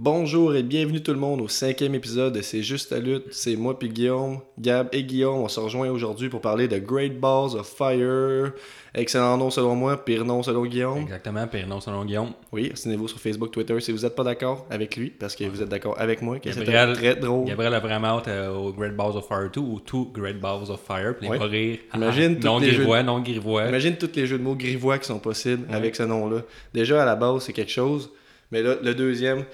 Bonjour et bienvenue tout le monde au cinquième épisode de C'est juste la lutte. C'est moi puis Guillaume, Gab et Guillaume. On se rejoint aujourd'hui pour parler de Great Balls of Fire. Excellent nom selon moi, pire nom selon Guillaume. Exactement, pire nom selon Guillaume. Oui, signez-vous sur Facebook, Twitter si vous n'êtes pas d'accord avec lui, parce que vous êtes d'accord avec moi, que Gabriel- très drôle. Gabriel a vraiment hâte euh, au Great Balls of Fire 2 ou Two Great Balls of Fire. Puis Ouais. rire. Imagine Ah, tous non les jeux- grivois, non grivois. Imagine tous les jeux de mots grivois qui sont possibles Ouais. avec ce nom-là. Déjà, à la base, c'est quelque chose, mais là, le deuxième,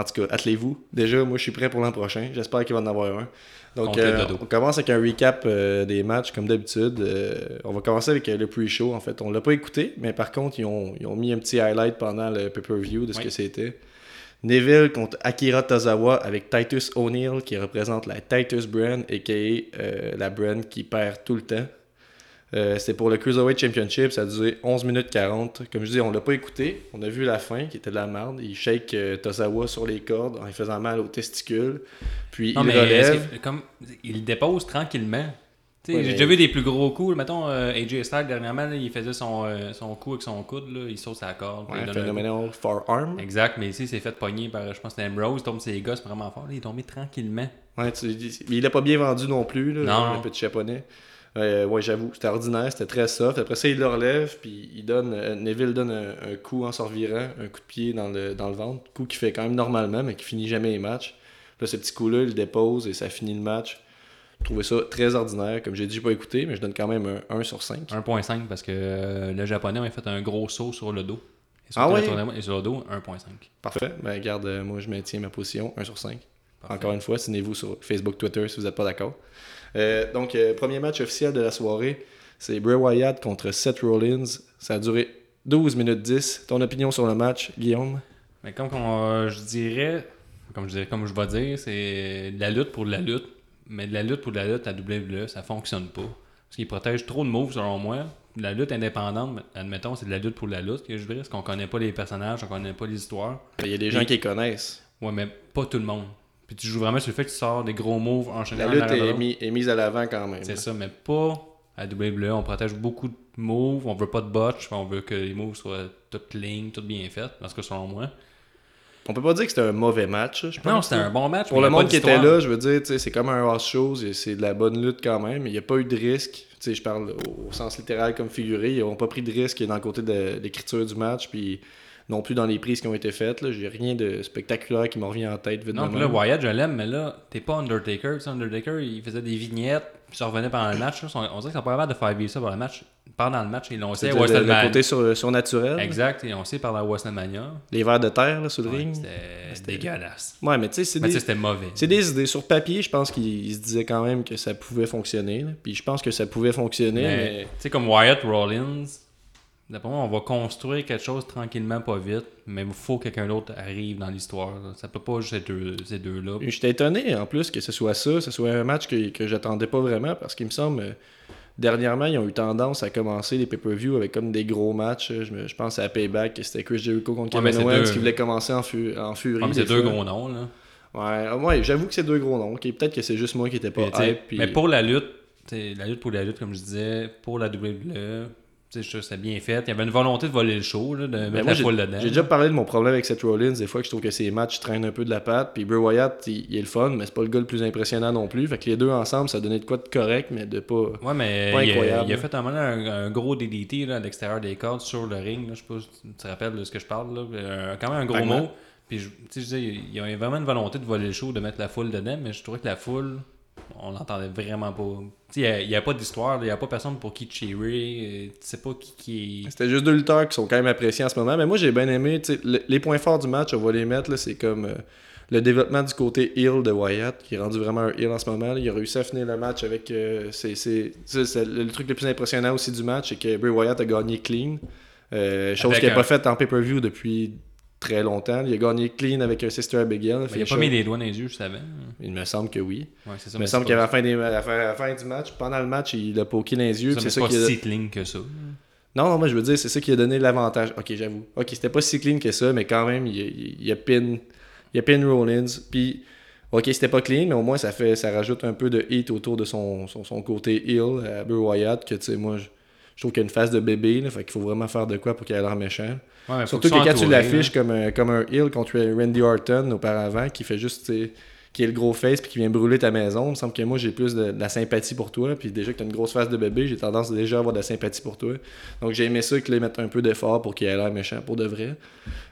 en tout cas, attelez-vous. Déjà, moi, je suis prêt pour l'an prochain. J'espère qu'il va en avoir un. Donc, euh, on commence avec un recap euh, des matchs, comme d'habitude. Euh, on va commencer avec le pre-show, en fait. On l'a pas écouté, mais par contre, ils ont, ils ont mis un petit highlight pendant le pay-per-view de ce Oui. que c'était. Neville contre Akira Tozawa avec Titus O'Neill qui représente la Titus brand, a.k.a. euh, la brand qui perd tout le temps. Euh, C'était pour le Cruiserweight Championship, ça a duré 11 minutes 40. Comme je dis, on l'a pas écouté. On a vu la fin qui était de la merde. Il shake euh, Tozawa sur les cordes en lui faisant mal aux testicules. Puis non, il mais relève. comme, il dépose tranquillement. Ouais, J'ai déjà vu des plus gros coups. Mettons, euh, AJ Styles, dernièrement, là, il faisait son, euh, son coup avec son coude. Là, il saute sa corde. Ouais, phenomenal forearm. Exact, mais ici, il s'est fait pogner par, je pense, Ambrose. Tombe ses gosses vraiment fort. là, il est tombé tranquillement. Ouais, tu- mais il l'a pas bien vendu non plus, là, Non. le petit japonais. Euh, ouais, j'avoue, c'était ordinaire, c'était très soft. Après ça, il le relève, puis il donne, euh, Neville donne un, un coup en se revirant, un coup de pied dans le, dans le ventre. Coup qu'il fait quand même normalement, mais qui finit jamais les matchs. Là, ce petit coup-là, il le dépose et ça finit le match. Je trouvais ça très ordinaire. Comme j'ai dit, j'ai pas écouté, mais je donne quand même un 1 sur 5. 1.5 parce que euh, le japonais a fait un gros saut sur le dos. Et sur, Ah tournoi- et sur le dos, 1.5. Parfait. Ben, regarde, euh, moi, je maintiens ma position, 1 sur 5. Parfait. Encore une fois, signez-vous sur Facebook, Twitter si vous n'êtes pas d'accord. Euh, donc, euh, premier match officiel de la soirée, c'est Bray Wyatt contre Seth Rollins. Ça a duré 12 minutes 10. Ton opinion sur le match, Guillaume? Mais comme euh, je dirais, comme je dirais, comme je vais dire, c'est de la lutte pour de la lutte. Mais de la lutte pour de la lutte à WWE, ça fonctionne pas. Parce qu'ils protègent trop de moves selon moi. La lutte indépendante, admettons, c'est de la lutte pour de la lutte que je dirais, parce qu'on connaît pas les personnages, on connaît pas les histoires. Ben, Il y a des gens qui les connaissent. Ouais, mais pas tout le monde. Puis tu joues vraiment sur le fait que tu sors des gros moves enchaînés La lutte est, mis- est mise à l'avant quand même. C'est ça, mais pas à WWE. On protège beaucoup de moves, on veut pas de botch, on veut que les moves soient toutes lignes, toutes bien faites, parce que selon moi. On peut pas dire que c'était un mauvais match. je pense. Non, c'était un bon match. Pour le monde qui était là, je veux dire, c'est comme un house show, c'est de la bonne lutte quand même. Il n'y a pas eu de risque. Je parle au, au sens littéral comme figuré. Ils n'ont pas pris de risque dans le côté de l'écriture du match, puis non plus dans les prises qui ont été faites. là. J'ai rien de spectaculaire qui me revient en tête. Non, puis là. Wyatt, je l'aime, mais là, t'es pas Undertaker. Tu sais, Undertaker, il faisait des vignettes, puis ça revenait pendant le match. là. On dirait qu'ils sont pas capables de faire vivre ça pendant le match. Pendant le match, ils l'ont essayé le, côté sur, surnaturel. Exact, ils l'ont essayé par la WrestleMania. Les vers de terre là, sur le Ouais, ring. C'était dégueulasse. Ouais, mais tu sais, c'est des, c'était mauvais. c'est des idées. Sur papier, je pense qu'il se disait quand même que ça pouvait fonctionner. là. Puis je pense que ça pouvait fonctionner, Mais, mais... Tu sais, comme Wyatt Rollins, d'après moi, on va construire quelque chose tranquillement, pas vite, mais il faut que quelqu'un d'autre arrive dans l'histoire. là. Ça peut pas juste être deux- ces deux-là. J'étais étonné en plus que ce soit ça, ce soit un match que, que j'attendais pas vraiment parce qu'il me semble, euh, dernièrement, ils ont eu tendance à commencer les pay-per-view avec comme des gros matchs. Je, me- je pense à Payback, que c'était Chris Jericho contre Ouais, Kevin Owens deux- qui voulait commencer en, fu- en furie. Ah, c'est deux fois. gros noms, là. Ouais, ah, ouais j'avoue que c'est deux gros noms. Ok, Peut-être que c'est juste moi qui étais pas hype. puis- Mais pour la lutte, la lutte pour la lutte, comme je disais, pour la WWE, c'était bien fait. Il y avait une volonté de voler le show, là, de Ben, mettre moi, la j'ai foule dedans. j'ai déjà parlé de mon problème avec Seth Rollins, des fois que je trouve que ses matchs traînent un peu de la patte, puis Bray Wyatt, il, il est le fun, mais c'est pas le gars le plus impressionnant non plus. Fait que les deux ensemble, ça donnait de quoi de correct, mais de pas... Ouais, mais Pas il, a, incroyable, il a fait un, moment un, un gros DDT là, à l'extérieur des cordes sur le ring. Là, je sais pas si tu te rappelles de ce que je parle. Là. Euh, quand même un gros mot. Puis, je- tu sais, je disais, il y avait vraiment une volonté de voler le show, de mettre la foule dedans, mais je trouvais que la foule, on l'entendait vraiment pas. Il n'y a, pas d'histoire, il n'y a pas personne pour qui cheerer. euh, Tu sais pas qui, qui est. C'était juste deux lutteurs qui sont quand même appréciés en ce moment. Mais moi, j'ai bien aimé. le- les points forts du match, on va les mettre. là, C'est comme euh, le développement du côté heel de Wyatt, qui est rendu vraiment un heel en ce moment. là. Il a réussi à finir le match avec. euh, c'est, le, truc le plus impressionnant aussi du match, c'est que Bray Wyatt a gagné clean. Euh, chose qu'il n'a un- pas faite en pay-per-view depuis très longtemps. Il a gagné clean avec un Sister Abigail. Il a finisher. pas mis les doigts dans les yeux, je savais. Il me semble que oui. Ouais, c'est ça. Il me semble qu'à la fin, des, à la fin, à la fin du match, pendant le match, il a poké dans les yeux. c'est ça pas qui a... si clean que ça. Non, non, moi je veux dire, c'est ça qui a donné l'avantage. Ok, j'avoue. Ok, c'était pas si clean que ça, mais quand même, il, il a pin, il a pin Rollins. Puis, ok, c'était pas clean, mais au moins ça fait, ça rajoute un peu de hit autour de son, son, son côté heel à Bray Wyatt. Que tu sais, moi, je, Je trouve qu'il y a une face de bébé, là, fait qu'il faut vraiment faire de quoi pour qu'il ait l'air méchant. Ouais, Surtout que soient quand tu l'affiches comme un, comme un heel contre Randy Orton auparavant, qui fait juste, qui est le gros face puis qui vient brûler ta maison, il me semble que moi j'ai plus de, de la sympathie pour toi. Puis déjà que tu as une grosse face de bébé, j'ai tendance déjà à avoir de la sympathie pour toi. Donc j'ai aimé ça qu'ils mettent un peu d'effort pour qu'il ait l'air méchant pour de vrai.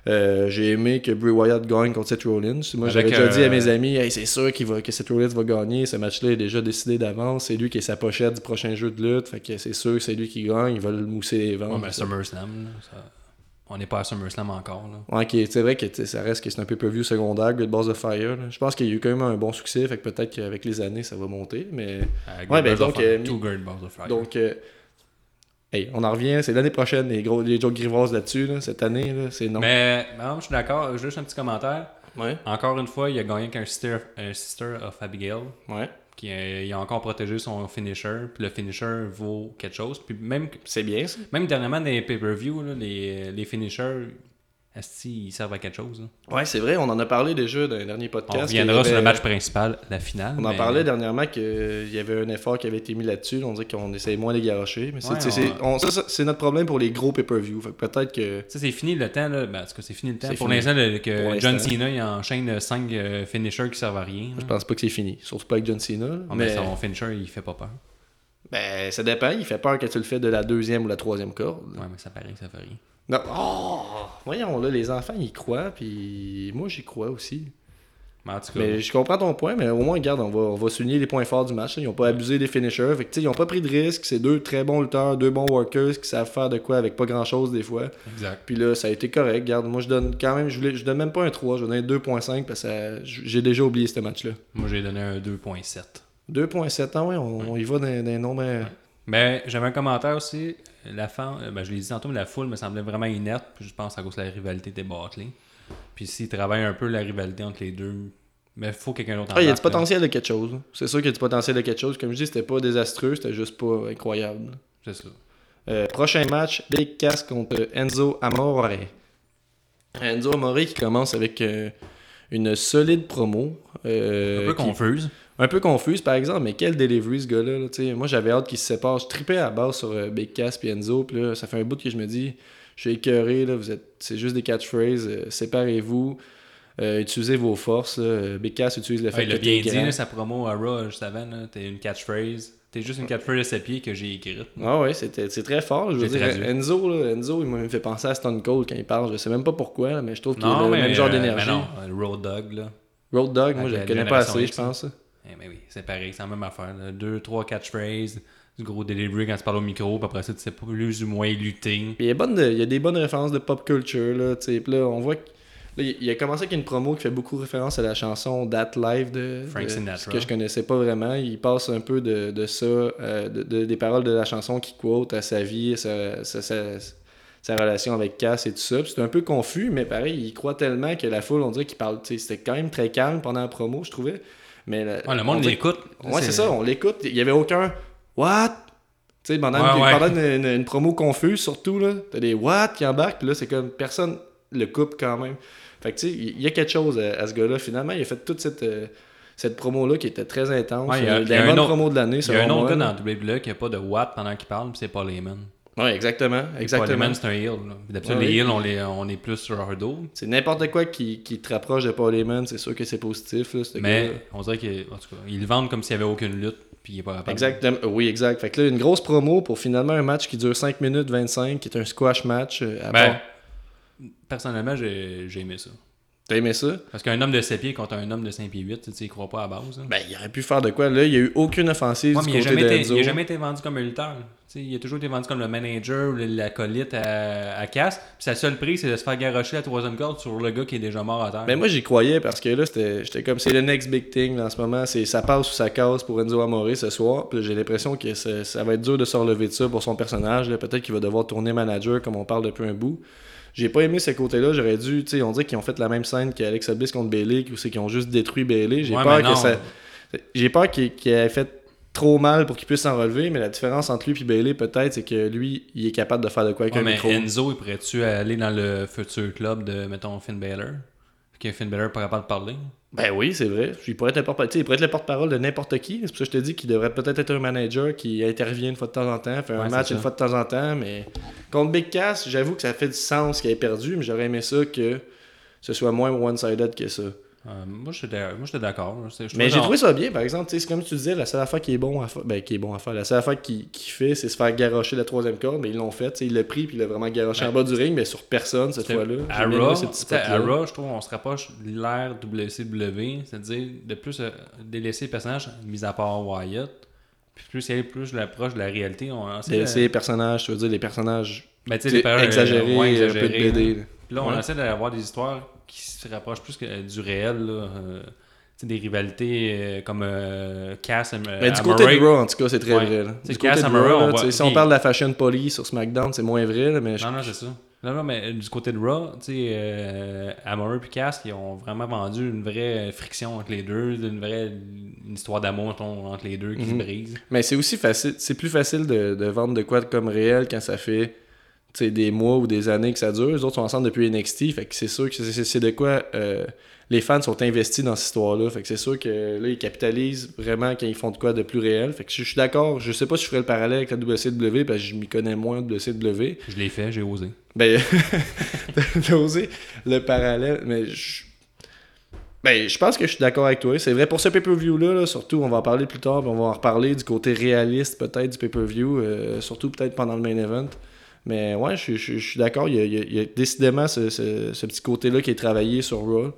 Euh, j'ai aimé que Bray Wyatt gagne contre Seth Rollins. Moi j'avais déjà dit à mes amis, hey, c'est sûr qu'il va, que Seth Rollins va gagner. Ce match-là est déjà décidé d'avance. C'est lui qui est sa pochette du prochain jeu de lutte. Fait que c'est sûr que c'est lui qui gagne. Il va le mousser les ventes. Ouais, mais SummerSlam, ça- on n'est pas à SummerSlam encore. Là. Ouais, c'est vrai que ça reste que c'est un pay-per-view secondaire, Good Balls of Fire. là. Je pense qu'il y a eu quand même un bon succès, fait que peut-être qu'avec les années, ça va monter. Mais Avec Ouais, ben donc, euh, Two Good Balls of Fire. donc, euh, hey, on en revient. C'est l'année prochaine, les gros les jokes grivoises là-dessus. là. Cette année, c'est non. Mais non, je suis d'accord. Juste un petit commentaire. Ouais, Encore une fois, il a gagné avec un Sister, un sister of Abigail. ouais. Qui a, il a encore protégé son finisher. Puis le finisher vaut quelque chose. Puis même, C'est bien ça. même dernièrement, dans les pay-per-view, là, les, les finishers, esti, ils servent à quelque chose. là. Ouais, c'est vrai, on en a parlé déjà dans les derniers On podcasts. reviendra sur le match principal, la finale. On en parlait dernièrement qu'il y avait un effort qui avait été mis là-dessus. On dirait qu'on essaye moins de les garocher. Mais c'est, Ouais, on- on- ça, ça, c'est notre problème pour les gros pay-per-view. Peut-être que. Sais, c'est fini le temps, là. Ben, en tout cas, c'est fini le temps. C'est Pour l'instant, le- que John. Cena, il enchaîne 5 finishers qui servent à rien. Je là. pense pas que c'est fini. Surtout pas avec John Cena. mais son finisher, il fait pas peur. Ben, ça dépend. Il fait peur que tu le fais de la deuxième ou la troisième corde. Ouais, mais ça paraît que ça fait rien. Non. Oh! Voyons, là, les enfants, ils croient, puis moi, j'y crois aussi. Mais en tout cas, Mais je comprends ton point, mais au moins, regarde, on va, on va souligner les points forts du match. là. Ils ont pas abusé des finishers. Fait que, tu sais, ils ont pas pris de risques. C'est deux très bons lutteurs, deux bons workers qui savent faire de quoi avec pas grand-chose des fois. exact. Puis là, ça a été correct. Regarde, moi, je donne quand même, je, voulais, je donne même pas un 3, je donne un 2.5 parce que j'ai déjà oublié ce match-là. Moi, j'ai donné un 2.7. 2.7, ah ouais, on, on y va dans des nombres... euh, Mais j'avais un commentaire aussi. La fan, euh, ben, je l'ai dit tantôt, mais la foule me semblait vraiment inerte. Puis je pense à cause de la rivalité des Barclay. Puis s'ils travaillent un peu la rivalité entre les deux, mais il faut quelqu'un d'autre Ah, il y a du là. potentiel de quelque chose. C'est sûr qu'il y a du potentiel de quelque chose. Comme je dis, c'était pas désastreux, c'était juste pas incroyable. C'est ça. Euh, prochain match, Big Cass contre Enzo Amore. Enzo Amore qui commence avec euh, une solide promo. euh, Un peu qui- confuse. un peu confuse par exemple, mais quel delivery ce gars-là. là, moi j'avais hâte qu'il se sépare. Je tripais à la base sur euh, Big Cass et Enzo. Puis là, ça fait un bout que je me dis, je suis écœuré, là, vous êtes, c'est juste des catchphrases. euh, séparez-vous. euh, utilisez vos forces. là. Big Cass utilise le fait Ouais, il a bien dit, là, sa promo à Raw juste avant. T'es une catchphrase. T'es juste une catchphrase de ses pieds que j'ai écrite. Ah ouais, c'était- c'est très fort. Je veux dire, traduit. Enzo, là, Enzo, il me fait penser à Stone Cold quand il parle. Je sais même pas pourquoi, là, mais je trouve qu'il a le mais, même genre euh, d'énergie. mais non, euh, Road Dog, là. Road Dog, moi, je le connais pas assez, X, je pense. Eh ben oui, c'est pareil, c'est la même affaire. là. Deux, trois catchphrases, du gros delivery quand tu parles au micro, puis après ça, tu sais pas plus ou moins lutter. Puis il y, a bonne de- il y a des bonnes références de pop culture, là, tu sais. Là, on voit que. Là, il a commencé avec une promo qui fait beaucoup référence à la chanson That Live de, Frank Sinatra. que je connaissais pas vraiment. Il passe un peu de, de ça, euh, de, de- des paroles de la chanson qui quote à sa vie, sa, sa, sa- sa relation avec Cass et tout ça. C'est un peu confus, mais pareil, il croit tellement que la foule, on dirait qu'il parle. C'était quand même très calme pendant la promo, je trouvais. Mais la- Ouais, le on monde l'écoute. Ouais, c'est ça, on l'écoute. Il y avait aucun What? Tu sais, pendant, Ouais, une, ouais. pendant une, une- une promo confuse, surtout, là, t'as des What qui embarquent, puis là, c'est comme personne le coupe quand même. Fait que, tu sais, il y a quelque chose à, à ce gars-là. Finalement, il a fait toute cette, euh, cette promo-là qui était très intense. Ouais, il y a- Euh, il y a la un autre- promo de l'année, Il y a un autre gars dans WWE qui a pas de Watt pendant qu'il parle, puis c'est Paul Heyman. Ouais, exactement. Paul exactement. Heyman, c'est un heel. là. D'habitude, Ouais, les oui. heels, on, les, on est plus sur leur dos. C'est n'importe quoi qui, qui te rapproche de Paul Heyman, c'est sûr que c'est positif. Là, Mais on dirait qu'ils le vendent comme s'il n'y avait aucune lutte, puis il est pas capable. Exactement. Oui, exact. Fait que là, une grosse promo pour finalement un match qui dure 5 minutes 25, qui est un squash match. euh, à Ben, part- personnellement, j'ai aimé ça. T'as aimé ça? Parce qu'un homme de 7 pieds contre un homme de 5 pieds 8, tu sais, il croit pas à la base. là. Ben, il aurait pu faire de quoi. Là, il n'y a eu aucune offensive Ouais, du mais il n'a côté jamais, été- d'Enzo. il a jamais été vendu comme un lutteur. Il a toujours été vendu comme le manager ou l'acolyte à, à casse. Puis sa seule prise, c'est de se faire garocher la troisième corde sur le gars qui est déjà mort à terre. Ben, moi, j'y croyais parce que là, j'étais comme, c'est le next big thing en ce moment. C'est ça passe ou ça casse pour Enzo Amore ce soir. Puis j'ai l'impression que ça, va être dur de se relever de ça pour son personnage. Peut-être qu'il va devoir tourner manager comme on parle depuis un bout. J'ai pas aimé ce côté-là. J'aurais dû, tu sais, on dirait qu'ils ont fait la même scène qu'Alexa Bliss contre Bailey, ou c'est qu'ils ont juste détruit Bailey. J'ai Ouais, peur que ça. J'ai peur qu'il ait fait trop mal pour qu'il puisse s'en relever, mais la différence entre lui et Bailey, peut-être, c'est que lui, il est capable de faire de quoi avec Ouais, un mais micro. Enzo, il pourrait-tu aller dans le futur club de, mettons, Finn Balor? Que Finn Balor pas capable de parler. Ben oui, c'est vrai. Il pourrait être, le porte-parole de n'importe qui. C'est pour ça que je te dis qu'il devrait peut-être être un manager qui intervient une fois de temps en temps, fait un Ouais, match une fois de temps en temps. Mais contre Big Cass, j'avoue que ça fait du sens qu'il ait perdu, mais j'aurais aimé ça que ce soit moins one-sided que ça. Euh, moi, j'étais d'a- moi, j'étais d'accord. Mais j'ai trouvé ça bien, par exemple. tu sais, C'est comme tu disais, la seule affaire qui est bon à faire, ben, qui est bon à faire, la seule affaire qu'il qu'il fait, c'est se faire garrocher la troisième corde, mais ils l'ont fait. Il l'a pris, puis il l'a vraiment garoché Ouais. en bas du ring, mais sur personne cette fois-là. À Raw, je trouve qu'on se rapproche de l'ère WCW, c'est-à-dire de plus euh, délaisser les personnages, mis à part Wyatt, puis plus y aller plus l'approche de la réalité. On de- c'est les personnages, tu veux dire, les personnages ben, les exagérés, euh, ouais, un peu de exagérés, BD. là. Puis là, on Ouais. essaie d'avoir des histoires qui se rapprochent plus que du réel, là. euh, des rivalités euh, comme euh, Cass et euh, Mais du côté de Raw, en tout cas, c'est très Ouais. vrai. là. C'est Du Cass côté de Raw, là, si on parle de la fashion police sur SmackDown, c'est moins vrai, là, mais je- Non, non, c'est ça. Non, non, mais euh, du côté de Raw, tu sais, euh, Amore et Cass, ils ont vraiment vendu une vraie friction entre les deux, une vraie une histoire d'amour entre les deux qui Mhm. se brise. mais c'est aussi facile, c'est plus facile de, de vendre de quoi comme réel quand ça fait des mois ou des années que ça dure. Les autres sont ensemble depuis NXT, fait que c'est sûr que c'est- c'est c'est de quoi euh, les fans sont investis dans cette histoire-là. Fait que c'est sûr que là, ils capitalisent vraiment quand ils font de quoi de plus réel. Fait que je je suis d'accord, je sais pas si je ferais le parallèle avec la WCW parce que je m'y connais moins de WCW. Je l'ai fait, j'ai osé. Ben, t'as osé le parallèle, mais je... Ben, je pense que je suis d'accord avec toi. C'est vrai pour ce pay-per-view-là, là, surtout, on va en parler plus tard, puis on va en reparler du côté réaliste peut-être du pay-per-view, euh, surtout peut-être pendant le main event. Mais ouais, je, je- je suis d'accord, il il y a décidément ce, ce- ce petit côté-là qui est travaillé sur Raw.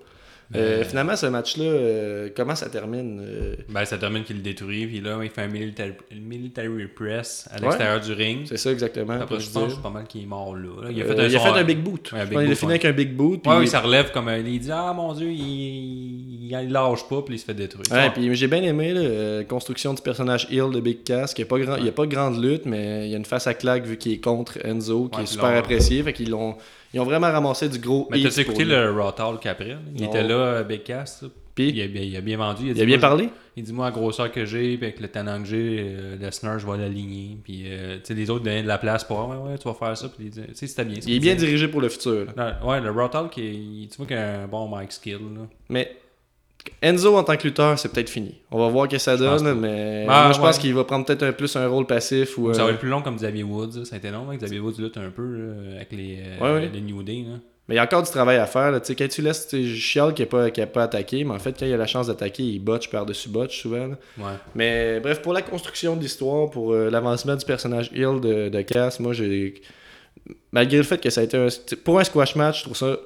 Euh, Ben- finalement, ce match-là, euh, comment ça termine euh, Ben, ça termine qu'il le détruit, puis là, il fait un military, military press à Ouais. l'extérieur du ring. C'est ça exactement. Après, je pense pas mal qu'il est mort là. Il a Euh, fait un, il a fait un big boot. Ouais, un big qu'il a fini ouais. avec un big boot. puis il- oui, ça relève comme un- il dit Ah mon dieu, il, il, il lâche pas, puis il se fait détruire. Ouais, puis j'ai bien aimé la euh, construction du personnage Hill de Big Cass. Il n'y a, pas grand- il y a pas grande lutte, mais il y a une face à claque vu qu'il est contre Enzo, qui est super apprécié. Fait qu'ils l'ont, ils ont vraiment ramassé du gros Mais t'as écouté le Raw Talk après? Il Non. était là, euh, Big Cass. là. Puis, Il a, bien- il a bien vendu. il a bien moi, parlé? Il dit moi la grosseur que j'ai, puis avec le talent que j'ai, euh, Lesnar, je vais l'aligner. Puis euh, tu sais, les autres donnaient de la place pour ouais, ouais, tu vas faire ça. Puis tu sais, c'était bien. Il est bien dirigé pour le futur. là. Ouais, le Raw Talk, il- tu vois qu'il a un bon mic skill. Là. Mais Enzo en tant que lutteur, c'est peut-être fini. On va voir ce que ça donne, mais Ah, moi, je pense qu'il va prendre peut-être un plus un rôle passif. ou Ça va euh, être plus long comme Xavier Woods. Ça a été long, hein, Xavier Woods lutte un peu là, avec les, euh, Ouais, ouais. les New Day. Là. Mais il y a encore du travail à faire. Là. Tu sais, Quand tu laisses, chiale qu'il n'a pas, a pas attaqué, mais en fait, quand il a la chance d'attaquer, il botche par-dessus botche souvent. Ouais. Mais bref, pour la construction de l'histoire, pour euh, l'avancement du personnage Hill de, de Cass, moi j'ai. Malgré le fait que ça a été un. Pour un squash match, je trouve ça.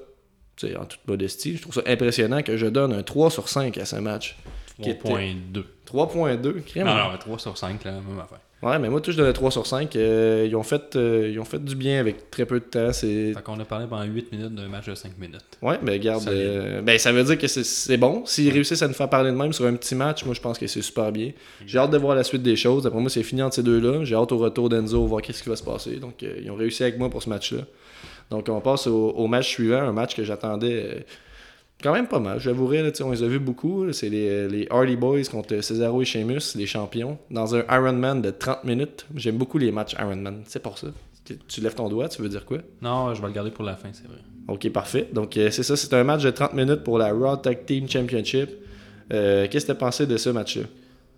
En toute modestie, je trouve ça impressionnant que je donne un 3 sur 5 à ce match. Qui était- 3.2. 3.2, crème. Non, non, 3 sur 5, là, même affaire. Ouais, mais moi, tout, je donne un 3 sur 5. Euh, ils, ont fait, euh, ils ont fait du bien avec très peu de temps. C'est... Fait qu'on a parlé pendant 8 minutes d'un match de 5 minutes. Ouais, mais regarde, euh, ben, ça veut dire que c'est, bon. S'ils réussissent à nous faire parler de même sur un petit match, moi je pense que c'est super bien. J'ai hâte de voir la suite des choses. Après moi, c'est fini entre ces deux-là. J'ai hâte au retour d'Enzo, voir qu'est-ce qui va se passer. Donc, euh, ils ont réussi avec moi pour ce match-là. Donc, on passe au, au match suivant, un match que j'attendais euh, quand même pas mal. J'avouerai, là, tu sais, on les a vus beaucoup. C'est les, les Hardy Boys contre Cesaro et Sheamus, les champions, dans un Ironman de 30 minutes. J'aime beaucoup les matchs Ironman. C'est pour ça. Tu- Tu lèves ton doigt, tu veux dire quoi? Non, je vais le garder pour la fin, c'est vrai. Ok, parfait. Donc, euh, c'est ça, c'est un match de 30 minutes pour la Raw Tag Team Championship. Euh, Qu'est-ce que tu as pensé de ce match-là?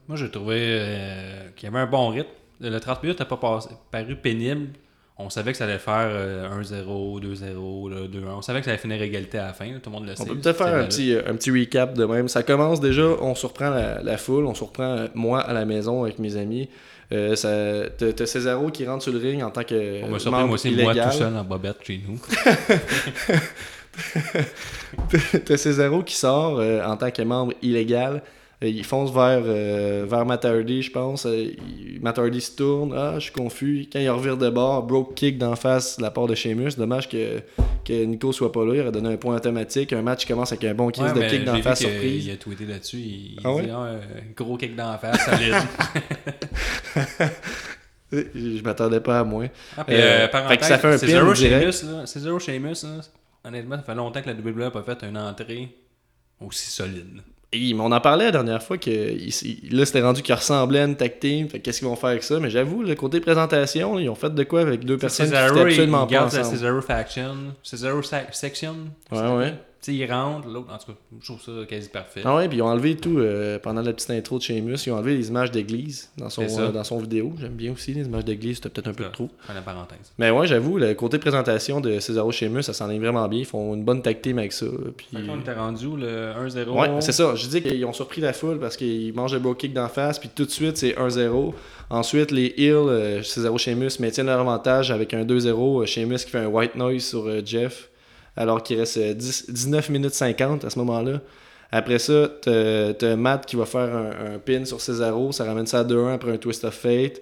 Moi, j'ai trouvé euh, qu'il y avait un bon rythme. Le 30 minutes n'a pas passé- paru pénible. On savait que ça allait faire euh, 1-0, 2-0, là, 2-1. On savait que ça allait finir égalité à la fin. là, Tout le monde le sait. On peut peut-être faire un petit, euh, un petit recap de même. Ça commence déjà, on surprend la, la foule, on surprend euh, moi à la maison avec mes amis. Euh, ça- T'as t'as Cesaro qui rentre sur le ring en tant que On m'a surpris, moi aussi, illégal. moi tout seul en bobette chez nous. T'as Cesaro qui sort euh, en tant que membre illégal. Euh, il fonce vers, euh, vers Matt Hardy, je pense. Euh, Matt Hardy se tourne. Ah, je suis confus. Quand il revire de bord, broke kick d'en face de la part de Sheamus. Dommage que, que Nico soit pas là. Il aurait donné un point automatique. Un match qui commence avec un bon kick Ouais, de mais kick d'en face surprise. Il a tweeté là-dessus. Il, Ah dit ouais? ah, euh, gros kick d'en face, solide. Je, m'attendais pas à moins. Ah, puis, Euh, euh, fait parenthèse, que ça fait un c'est pin Zero direct. Sheamus, là. C'est Zero Sheamus, là. Honnêtement, ça fait longtemps que la WWE n'a pas fait une entrée aussi solide. Et, mais on en parlait la dernière fois que il- là c'était rendu qu'il ressemblait à une tag team. Fait qu'est-ce qu'ils vont faire avec ça? Mais j'avoue, le côté présentation, ils ont fait de quoi avec deux personnes qui Cesaro, étaient il, absolument pas ensemble. Cesaro Faction. Cesaro Sa- Section. Ouais, ouais. Sais, il rentre, l'autre, en tout cas, je trouve ça quasi parfait. Ah ouais, puis ils ont enlevé tout euh, pendant la petite intro de Sheamus. Ils ont enlevé les images d'église dans son, euh, dans son vidéo. J'aime bien aussi les images d'église, c'était peut-être un peu Ça. trop. Fin de parenthèse. Mais ouais, j'avoue, le côté présentation de Cesaro Sheamus, ça s'en est vraiment bien. Ils font une bonne team avec ça. Puis... Que là, on était rendu le 1-0. Ouais, c'est ça. Je dis qu'ils ont surpris la foule parce qu'ils mangent le bro kick d'en face, puis tout de suite, c'est 1-0. Ensuite, les Hills, euh, Cesaro Sheamus maintiennent leur avantage avec un 2-0. euh, Sheamus qui fait un white noise sur euh, Jeff, alors qu'il reste euh, 10 19 minutes 50 à ce moment-là. Après ça, t'as Matt qui va faire un, pin sur Cesaro, ça ramène ça à 2-1 après un twist of fate.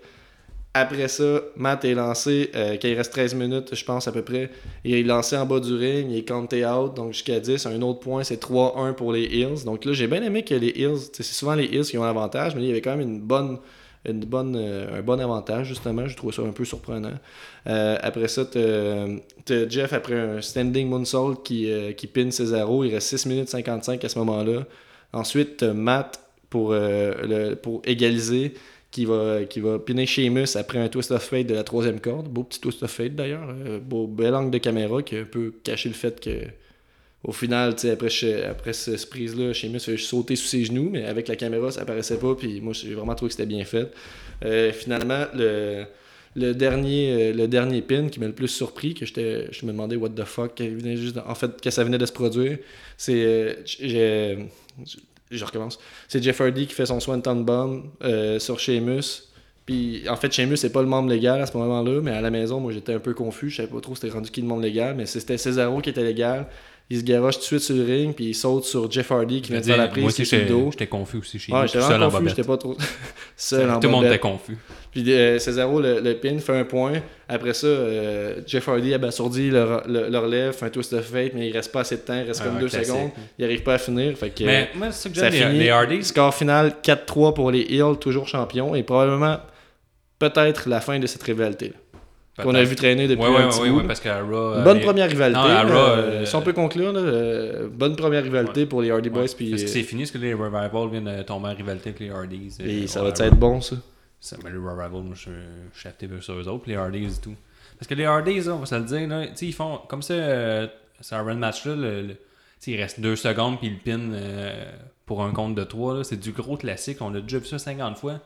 Après ça, Matt est lancé, euh, quand il reste 13 minutes, je pense à peu près. Il est lancé en bas du ring, il est counté out, donc jusqu'à 10. Un autre point, c'est 3-1 pour les Hills. Donc là, j'ai bien aimé que les Hills, c'est souvent les Hills qui ont l'avantage, mais il y avait quand même une bonne, une bonne, euh, un bon avantage, justement. Je trouve ça un peu surprenant. Euh, après ça, t'as Jeff, après un standing moonsault qui, euh, qui pin Cesaro. Il reste 6 minutes 55 à ce moment-là. Ensuite, Matt pour, le, pour égaliser qui va, qui va pinner Sheamus après un twist of fate de la troisième corde. Beau petit twist of fate d'ailleurs. Beau, bel angle de caméra qui a un peu caché le fait que au final, après, après ce, prise-là, Sheamus fait sauter sous ses genoux, mais avec la caméra, ça apparaissait pas. Puis moi, j'ai vraiment trouvé que c'était bien fait. Euh, finalement, le, le, dernier, euh, le dernier pin qui m'a le plus surpris, que je me demandais what the fuck, venait juste, en fait, que ça venait de se produire, c'est. euh, je recommence. C'est Jeff Hardy qui fait son Swanton Bomb euh, sur Sheamus. Puis en fait, Sheamus c'est pas le membre légal à ce moment-là, mais à la maison, moi j'étais un peu confus. Je savais pas trop c'était rendu qui le membre légal, mais c'était Cesaro qui était légal. Il se garoche tout de suite sur le ring, puis il saute sur Jeff Hardy qui vient de faire la prise sur le j'étais dos. j'étais confus aussi chez nous. j'étais vraiment confus, bobette. j'étais pas trop seul en Tout le monde était confus. Puis euh, Cesaro, le, le pin, fait un point. Après ça, euh, Jeff Hardy abasourdi le, le, le relève, fait un twist de fate, mais il reste pas assez de temps, il reste Un comme deux classique. secondes. Il arrive pas à finir. Fait que, Mais moi, c'est ça que j'aime, les. Score final 4-3 pour les Hills, toujours champions, et probablement peut-être la fin de cette rivalité qu'on a vu traîner depuis Ouais, ouais, un petit ouais, bout. ouais, parce qu'à Raw. Bonne euh, première rivalité. Non, à Raw, euh, euh, si on peut conclure, là, euh, bonne première rivalité pour les Hardy ouais. Boys. Puis, Est-ce que c'est fini? Est-ce que les Revival viennent de tomber en rivalité avec les Hardys? et ça ouais, va être bon, ça. Ça, mais les Revival, moi, je, suis actif sur eux autres, les Hardys et tout. Parce que les Hardys, on va se le dire, là, ils font comme ça, euh, un run match-là, il reste deux secondes, puis ils le pin pour un compte de 3. C'est du gros classique, on a déjà vu ça 50 fois.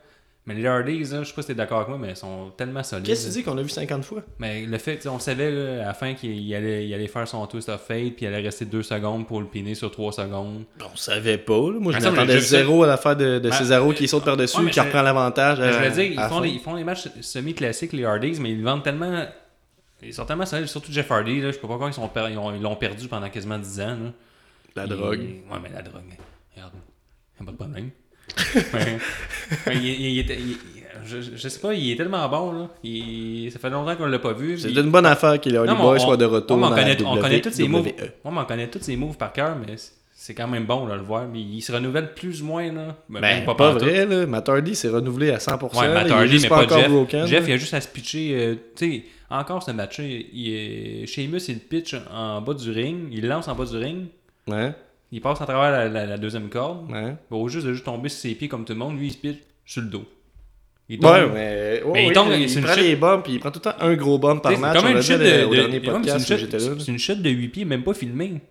Mais les Hardys, je sais pas si t'es d'accord avec moi, mais ils sont tellement solides. Qu'est-ce que tu dis qu'on a vu 50 fois? Mais le fait, on savait là, à la fin qu'il il allait, il allait faire son twist of fate, puis il allait rester 2 secondes pour le piner sur 3 secondes. On savait pas. là. Moi, je m'attendais zéro à l'affaire de, de Ben, Cesaro euh, qui saute par-dessus, ouais, qui reprend l'avantage. Je veux dire, ils font, les, ils font les matchs semi-classiques, les Hardys, mais ils vendent tellement. Ils sont tellement solides, surtout Jeff Hardy, là, je sais pas pourquoi ils sont per- ils ont- ils l'ont perdu pendant quasiment 10 ans. Là. La drogue. Ouais, mais la drogue. Regarde, pas de problème. Il, il- il était- il- je, je sais pas, il est tellement bon. Là. Il- ça fait longtemps qu'on l'a pas vu. C'est une bonne affaire mais Boys on- soient de retour on- dans connaît- la on connaît tous ces moves. WWE. Ouais, mais on connaît tous ses moves par cœur, mais c'est- quand même bon là, de le voir. Mais il se renouvelle plus ou moins. Là. Ben, Ben, pas, pantoute. vrai, là. Matt Hardy s'est renouvelé à 100%. Ouais. Matt il Hardy, juste mais pas pas Jeff. broken. Jeff, il a juste à se pitcher. euh, tu sais, encore ce match il est... Sheamus, il pitch en bas du ring. Il lance en bas du ring. Ouais, Il passe à travers la, la- la deuxième corde. ouais. Bon, au juste de juste tomber sur ses pieds comme tout le monde, lui, il se pitch sur le dos. Il tombe. Ouais, mais, Mais il tombe- prend chute- des puis il prend tout le temps un gros Tu par c'est match. comme une chute de, de- mais c'est là. c'est une chute de 8 pieds, même pas filmée.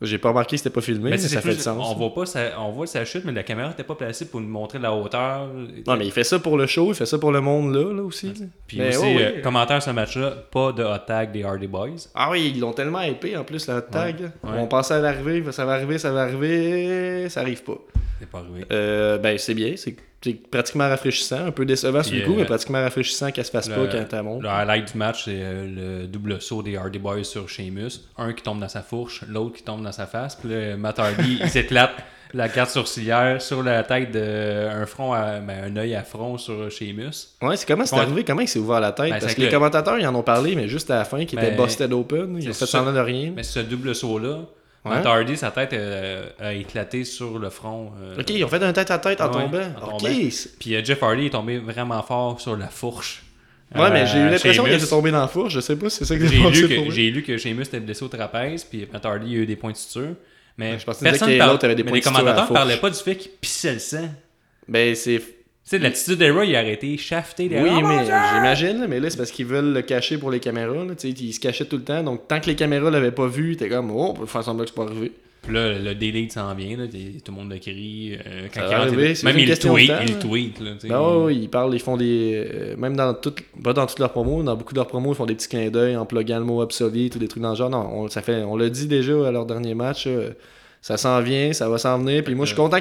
J'ai pas remarqué que c'était pas filmé, mais, ça fait du sens. On voit, pas sa, on voit sa chute, mais la caméra n'était pas placée pour nous montrer la hauteur. Non, mais il fait ça pour le show, il fait ça pour le monde là, là aussi. Puis Mais aussi, euh, commentaire sur ce match-là, pas de hot tag des Hardy Boys. Ah oui, ils l'ont tellement épais en plus, la tag. là. Ouais. On pensait à l'arrivée, ça va arriver, ça va arriver, ça arrive pas. C'est pas arrivé. Euh, ben, c'est bien, c'est pratiquement rafraîchissant, un peu décevant sur le coup, euh, mais pratiquement rafraîchissant qu'elle se fasse pas le- quand elle monte. Le highlight du match, c'est euh, le double saut des Hardy Boys sur Sheamus. Un qui tombe dans sa fourche, l'autre qui tombe dans sa face. Puis là, Matt Hardy, il s'éclate la carte sourcilière sur la tête d'un front, à, ben, un œil à front sur Sheamus. Ouais, c'est comment c'est arrivé, comment il s'est ouvert la tête? Ben, Parce que les le- commentateurs, ils en ont parlé, mais juste à la fin, qui était Ben, busted open, ils ont c'est fait semblant de rien. Mais ce double saut-là, Ouais. Matt Hardy, sa tête euh, a éclaté sur le front. euh, Ok, ils ont fait un tête à tête en Ouais, tombant. en Ok. tombant. Puis euh, Jeff Hardy est tombé vraiment fort sur la fourche. Ouais, mais j'ai eu l'impression qu'il était tombé dans la fourche, je sais pas si c'est ça que J'ai lu, que, j'ai lu que Sheamus était blessé au trapèze, puis Matt Hardy a eu des points de suture. Mais Ouais, je personne que l'autre avait des mais points les commentateurs fourche. parlaient pas du fait qu'il pissait le sang. Ben, c'est sais, l'attitude d'Era, il a arrêté shafté des Oui, Oh, mais Dieu! j'imagine, mais là, c'est parce qu'ils veulent le cacher pour les caméras. Là, tu sais, ils se cachaient tout le temps. Donc, tant que les caméras l'avaient pas vu, t'es comme, oh, on peut faire semblant que c'est pas arrivé. Puis là, le delete s'en vient, là, tout le monde le crie. euh, quand Ça il rentre- arriver, c'est Même il tweet, il tweet, là, sais. Ben ouais, ils parlent, ils font des. euh, même dans toutes. Pas dans toutes leurs promos, dans beaucoup de leurs promos, ils font des petits clins d'œil en pluguant le mot obsolete ou des trucs dans le genre. Non, on, ça fait, on l'a dit déjà à leur dernier match. euh, ça s'en vient, ça va s'en venir. Puis moi, je suis content,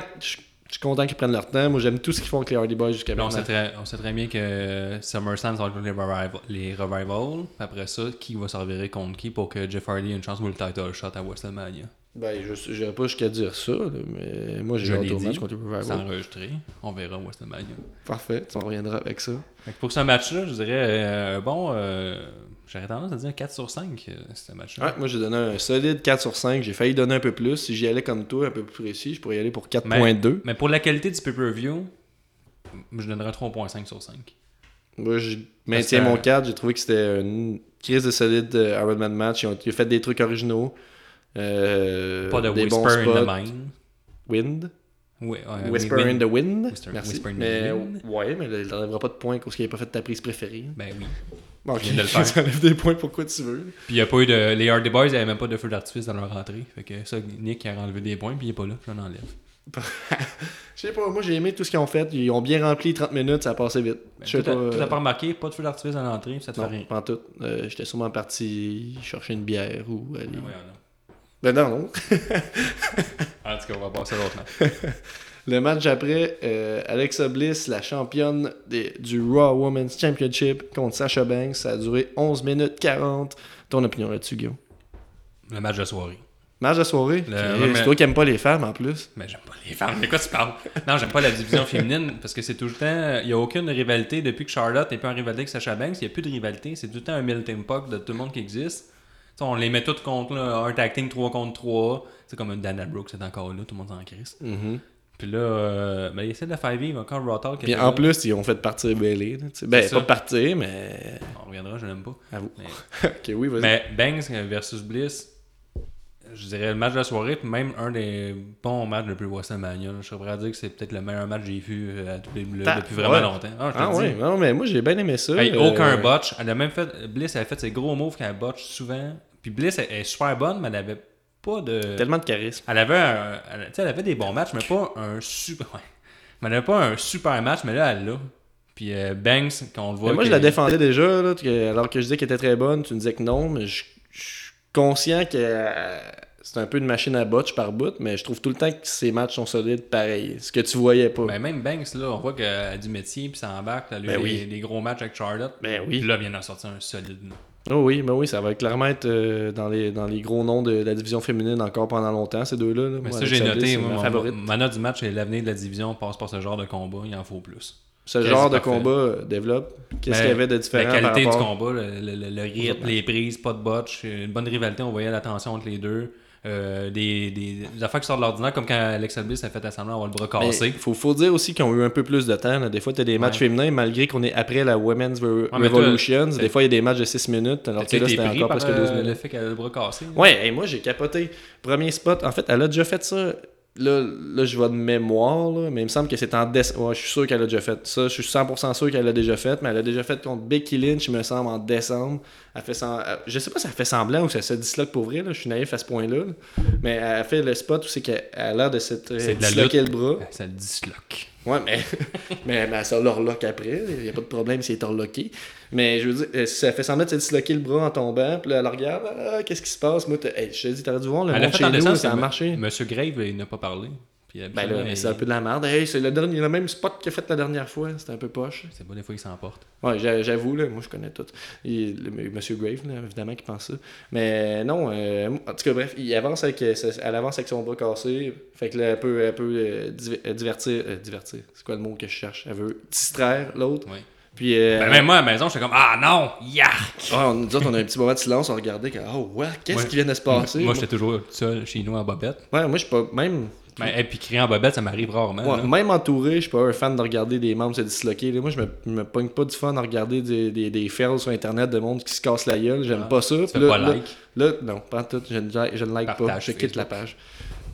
je suis content qu'ils prennent leur temps. Moi, j'aime tout ce qu'ils font avec les Hardy Boys jusqu'à Là, on, sait maintenant. très, on sait très bien que SummerSlam, va les, revival, les Revival. Puis Après ça, qui va servir contre qui pour que Jeff Hardy ait une chance pour le title shot à WrestleMania? Ben, je n'irai pas jusqu'à dire ça, là, mais moi, j'ai hâte au match contre les C'est Revival. enregistré. On verra à WrestleMania. Parfait, on reviendra avec ça. Fait que pour ce match-là, je dirais, euh, bon, euh, j'aurais tendance à dire 4 sur 5, euh, ce match-là. Ouais, moi, j'ai donné un solide 4 sur 5. J'ai failli donner un peu plus. Si j'y allais comme toi, un peu plus précis, je pourrais y aller pour 4.2. Mais pour la qualité du pay-per-view, je donnerais 3.5 sur 5. Moi, je maintiens mon 4. J'ai trouvé que c'était une crise de solide euh, Iron Man match. Ils ont, ils ont fait des trucs originaux. Euh, Pas de des bons Whisper in the Mind. Wind. Oui, ouais, Whisper in the Wind. Whisper- Merci. Whisper in the mais, Wind. Ouais, mais il n'enlèvera pas de points parce qu'il n'a pas fait ta prise préférée. Ben oui. Bon, de le faire. tu enlèves des points pourquoi tu veux. Puis il n'y a pas eu de. Les Hardy Boys, avait même pas de feu d'artifice dans leur entrée. Fait que ça, Nick a enlevé des points, puis il est pas là, j'en enlève. Je sais pas, moi j'ai aimé tout ce qu'ils ont fait. Ils ont bien rempli 30 minutes, ça a passé vite. Ben, pas. toi, t'as euh, pas remarqué, pas de feu d'artifice dans l'entrée, puis ça te fait Non, rien. pas en tout. Euh, J'étais sûrement parti chercher une bière ou aller. Ben. Ben non, non. En tout cas, on va passer à l'autre match. Le match après, euh, Alexa Bliss, la championne des- du Raw Women's Championship contre Sasha Banks. Ça a duré 11 minutes 40. Ton opinion là-dessus, Guillaume? Le match de soirée. Match de soirée? Le- C'est toi qui aimes pas les femmes en plus. Mais j'aime pas les femmes. De quoi tu parles? Non, j'aime pas la division féminine parce que c'est tout le temps. Il n'y a aucune rivalité depuis que Charlotte n'est plus en rivalité avec Sacha Banks. Il n'y a plus de rivalité. C'est tout le temps un melting pot de tout le monde qui existe. On les met tous contre là, un tag team 3 contre 3. C'est comme un Dana Brooks, c'est encore là, tout le monde s'en crisse. Mhm. Puis là, euh, ben, il essaie de faire vivre encore Raw Talk. Puis en là. plus, ils ont fait partir Bailey. Ben, C'est pas ça. partir, mais. On reviendra, je l'aime pas. Avoue. Mais- ok, oui, vas-y. Mais Banks versus Bliss, je dirais le match de la soirée, puis même un des bons matchs depuis WrestleMania. Je serais prêt à dire que c'est peut-être le meilleur match que j'ai vu euh, à WWE Ta- depuis vraiment ouais. longtemps. Ah, Ah dis. non, mais moi j'ai bien aimé ça. Hey, Euh, aucun botch. Elle a même fait. Bliss elle a fait ses gros moves qu'elle botch souvent. Puis Bliss elle, elle est super bonne, mais elle avait pas de. Tellement de charisme. Elle avait un. Elle, tu sais, elle avait des bons matchs, mais pas un super. Ouais. Mais elle avait pas un super match, mais là, elle l'a. Puis euh, Banks, quand on le voit. Mais moi, que- je la défendais déjà, là, que- alors que je disais qu'elle était très bonne, tu me disais que non, mais je, je suis conscient que euh, c'est un peu une machine à botch par bout, mais je trouve tout le temps que ses matchs sont solides pareil. Ce que tu voyais pas. Ben, même Banks, là, on voit qu'elle a du métier, puis ça embarque. Elle a eu Ben oui. des gros matchs avec Charlotte. Ben Puis oui. là, elle vient d'en sortir un solide. là. Oh oui, ben oui, ça va clairement être euh, dans, les, dans les gros noms de, la division féminine encore pendant longtemps, ces deux-là. là. Mais Moi, ça, j'ai noté. Moi, ma mon- favorite. ma note du match et l'avenir de la division passe par ce genre de combat. Il en faut plus. Ce quasi genre de parfait. combat euh, développe. Qu'est-ce Mais qu'il y avait de différent La qualité par du combat, le, le- le- le rythme, les prises, pas de botch, une bonne rivalité, on voyait la tension entre les deux. Euh, des, des, des affaires qui sortent de l'ordinaire, comme quand Alexa Bliss a fait semblant avoir le bras cassé. faut, faut dire aussi qu'ils ont eu un peu plus de temps. là. Des fois, tu as des matchs féminins, malgré qu'on est après la Women's Re- Ouais, Revolution. des fois, il y a des matchs de 6 minutes, alors que là, c'était encore presque 12 euh, le minutes. fait qu'elle a le bras cassé. Ouais, et moi j'ai capoté. Premier spot, en fait, elle a déjà fait ça. Là, là je vois de mémoire, là, mais il me semble que c'est en décembre. Ouais, je suis sûr qu'elle a déjà fait ça. Je suis 100% sûr qu'elle l'a déjà fait, mais elle a déjà fait contre Becky Lynch, il me semble, en décembre. Elle fait euh, Je sais pas si elle fait semblant ou si elle se disloque pour vrai, là. je suis naïf à ce point-là. là. Mais elle a fait le spot où c'est qu'elle a l'air de s'être euh, disloquer le bras. Ça le disloque. Ouais, mais, mais, mais ça l'orloque après. Il n'y a pas de problème si elle est orloqué. Mais je veux dire, euh, ça fait semblant de se disloquer le bras en tombant, puis là, elle regarde, ah, qu'est-ce qui se passe? Moi, hey, je te dis, t'aurais dû voir le Elle monde chez nous, ça a marché. Monsieur Grave, il n'a pas parlé. Puis, Ben là, mais c'est un peu de la merde. Hey, c'est le, dernier, le même spot qu'il a fait la dernière fois. C'était un peu poche. C'est pas des fois qu'il s'emporte. Ouais, j'a- j'avoue, là, moi je connais tout. Le- Monsieur Grave, là, évidemment, qui pense ça. Mais non, euh, en tout cas, bref, il avance avec, euh, elle avance avec son bras cassé. Fait que là, elle peut, elle peut euh, div- euh, divertir. euh, divertir, c'est quoi le mot que je cherche? Elle veut distraire l'autre. Ouais. Puis. euh, Ben, même moi à la maison, j'étais comme Ah non, yark! on, nous autres, on a un petit moment de silence, on regardait, comme, oh, ouais, qu'est-ce Ouais. qui vient de se passer? Moi, j'étais toujours seul chez nous en bobette. Ouais, moi, je suis pas. Même. Ben, et puis crier en bobette, ça m'arrive rarement. Ouais, même entouré, je suis pas un fan de regarder des membres se disloquer. là. Moi, je me, me pogne pas du fun à regarder des, des, des fails sur internet de monde qui se casse la gueule. J'aime Ah, pas ça. Tu fais là, pas là, like. Là, non, pas tout. Je ne, je ne like pas. Je quitte la page.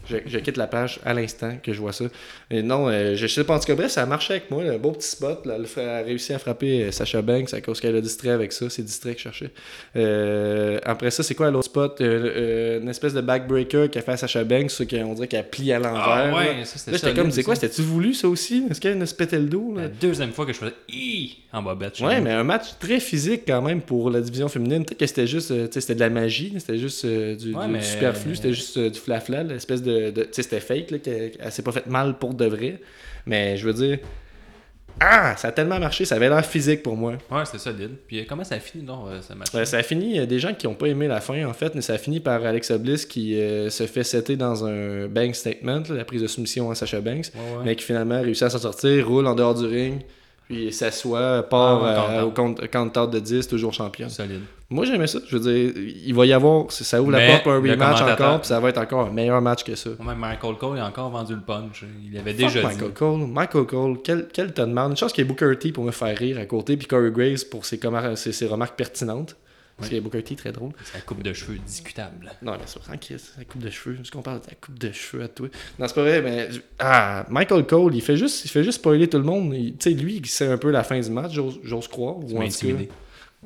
Je, je quitte la page à l'instant que je vois ça. Et non, euh, je sais pas. En tout cas, bref, ça a marché avec moi. Un beau petit spot. Là, elle a réussi à frapper euh, Sacha Banks à cause qu'elle a distrait avec ça. C'est distrait que je cherchais. Euh, après ça, c'est quoi l'autre spot? Euh, Une espèce de backbreaker qu'elle fait à Sacha Banks. ça, qu'on dirait qu'elle plie à l'envers. Ah là. ouais, ça Là, j'étais comme, c'est quoi. C'était-tu voulu ça aussi? Est-ce qu'elle a se pétait le dos là? La deuxième fois que je faisais Hi! en bobette. chez Ouais, mais un match très physique quand même pour la division féminine. Peut-être que c'était juste, c'était de la magie, c'était juste du, Ouais, du mais- superflu, c'était juste du flafla, l'espèce de, de- tu sais, c'était fake, là, qu'elle elle s'est pas fait mal pour de vrai. Mais je veux dire, ah, ça a tellement marché, ça avait l'air physique pour moi. Ouais, c'était solide. Puis euh, comment ça a fini, non, ce match ça a fini, euh, des gens qui ont pas aimé la fin en fait, mais ça a fini par Alexa Bliss qui euh, se fait setter dans un bank statement, là, la prise de soumission à Sasha Banks, Ouais, ouais. mais qui finalement réussit à s'en sortir, roule en dehors du ring, puis s'assoit, part Ah, ouais, euh, au compte- count-out de 10, toujours championne. Solide. Moi j'aimais ça, je veux dire, il va y avoir, ça ouvre la porte pour un rematch encore, puis ça va être encore un meilleur match que ça. Même Michael Cole a encore vendu le punch. Il avait Fuck déjà dit. Michael Cole. Michael Cole, quel, quel tas de merde. Une chance qu'il y ait Booker T pour me faire rire à côté, puis Corey Graves pour ses, ses, ses remarques pertinentes. Parce que Booker T très drôle. Sa coupe de cheveux discutable. Non, mais c'est pas tranquille, c'est la coupe de cheveux. Est-ce qu'on parle de la coupe de cheveux à toi? Non, c'est pas vrai, mais. Ah, Michael Cole, il fait juste, il fait juste spoiler tout le monde. Tu sais, lui, il sait un peu la fin du match, j'ose j'ose croire. Ou en tout cas-.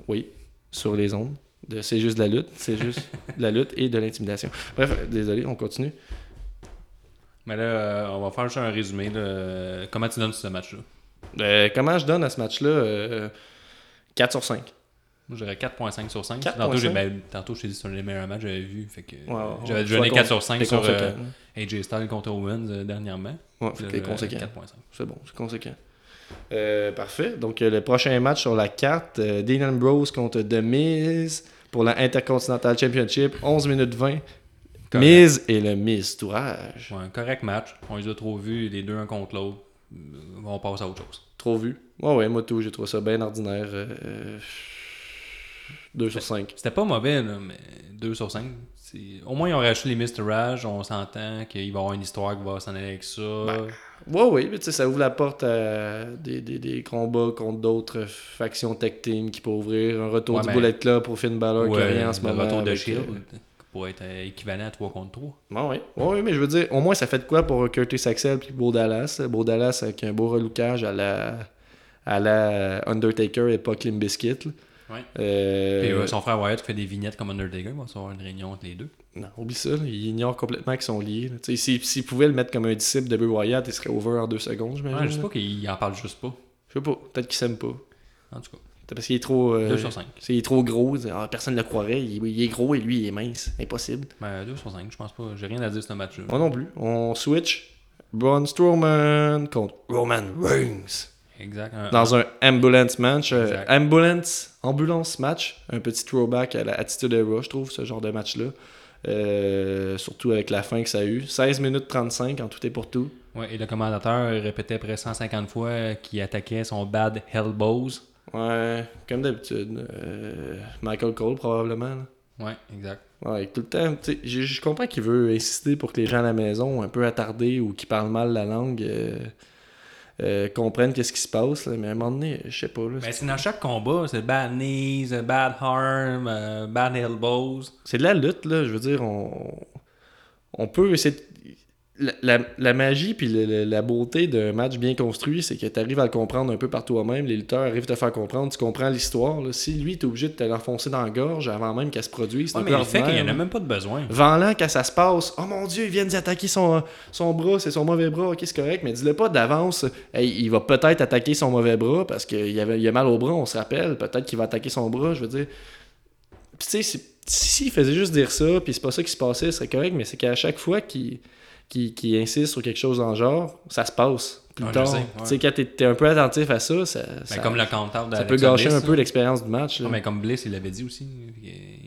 Oui, sur les ondes. De- C'est juste de la lutte. C'est juste de la lutte et de l'intimidation. Bref, désolé, on continue. Mais là, euh, on va faire juste un résumé. là. Comment tu donnes ce match-là? Euh, comment je donne à ce match-là euh, 4 sur 5. Moi, j'aurais 4.5 sur 5. 4.5. Tantôt, j'ai- ben, tantôt, je t'ai dit que c'était un des meilleurs matchs que j'avais vu. Fait que, Ouais, ouais, j'avais donné Sois 4 con- sur 5 t'es sur euh, AJ Styles contre Owens euh, dernièrement. Ouais, euh, conséquent. 4.5. C'est bon, c'est conséquent. Euh, parfait. Donc, le prochain match sur la carte, Dean Ambrose contre The Miz pour la Intercontinental Championship, 11 minutes 20. Correct. Miz et le Miz Tourage. Ouais, un correct match. On les a trop vus, les deux un contre l'autre. On passe à autre chose. Trop vu. Ouais, ouais, moi tout, j'ai trouvé ça bien ordinaire. 2 sur 5. C'était pas mauvais, là, mais 2 sur 5. c'est- Au moins, ils ont racheté les Mr. Rage. On s'entend qu'il va y avoir une histoire qui va s'en aller avec ça. Ben, Ouais, ouais, mais tu sais, ça ouvre la porte à des, des, des combats contre d'autres factions tech team qui peuvent ouvrir. Un retour Ouais, du mais- Bullet Club pour Finn Balor Ou, qui rien en ce moment. retour de Shield euh, pour être euh, équivalent à 3 contre 3. Ouais, ouais. Ouais, ouais, mais je veux dire, au moins ça fait de quoi pour Curtis Axel puis Beau Dallas. Beau Dallas avec un beau relookage à la, à la Undertaker et pas Clean Biscuit. là. Ouais. Euh, Puis euh, son frère Wyatt fait des vignettes comme Undertaker. Se avoir une réunion entre les deux. Non, oublie ça. là. Il ignore complètement qu'ils sont liés. S'il pouvait le mettre comme un disciple de Bray Wyatt, il serait over en deux secondes, j'imagine. Ouais, je sais pas qu'il en parle juste pas. Je sais pas. Peut-être qu'il s'aime pas. En tout cas, Peut-être parce qu'il est trop. euh, 2 sur 5. c'est- il est trop gros. Ah, personne ne le croirait. Il, il est gros et lui, il est mince. Impossible. Ben, 2 sur 5, je pense pas. J'ai rien à dire sur ce match-là. Moi non plus. On switch. Braun Strowman contre Roman Reigns. Exact. Un- Dans un ambulance match. euh, ambulance, ambulance match. Un petit throwback à la Attitude Era, je trouve, ce genre de match-là. Euh, surtout avec la fin que ça a eu. 16 minutes 35 en tout et pour tout. Ouais, et le commentateur répétait près 150 fois qu'il attaquait son bad elbows. Ouais, comme d'habitude. Euh, Michael Cole, probablement. là. Ouais, exact. Ouais, tout le temps. je comprends qu'il veut insister pour que les gens à la maison, un peu attardés ou qui parlent mal la langue, euh, euh, comprennent qu'est-ce qui se passe. là. Mais à un moment donné, je sais pas. Là, Ben, c'est dans chaque combat, c'est bad knees, bad arm, euh, bad elbows. C'est de la lutte, là. Je veux dire, on, on peut essayer de- La, la- la magie puis le- la beauté d'un match bien construit, c'est que tu arrives à le comprendre un peu par toi-même. Les lutteurs arrivent à te faire comprendre, tu comprends l'histoire. Si lui, t'es obligé de te l'enfoncer dans la gorge avant même qu'elle se produise, c'est Ouais, mais le fait qu'il n'y en a même pas de besoin. Vent-lent, quand ça se passe, oh mon dieu, ils viennent d'attaquer son, son bras, c'est son mauvais bras, ok, c'est correct, mais dis-le pas d'avance, Hey, il va peut-être attaquer son mauvais bras parce qu'il avait, il a mal au bras, on se rappelle, peut-être qu'il va attaquer son bras, je veux dire. Puis tu sais, s'il faisait juste dire ça, puis c'est pas ça qui se passait, ce serait correct, mais c'est qu'à chaque fois qu'il qu'il qu'il insiste sur quelque chose en genre, ça se passe plus Ouais, tard. sais, Tu ouais. sais, quand t'es t'es un peu attentif à ça, ça, Mais ça, comme le ça peut gâcher un peu l'expérience du match. là. mais comme Bliss, il l'avait dit aussi.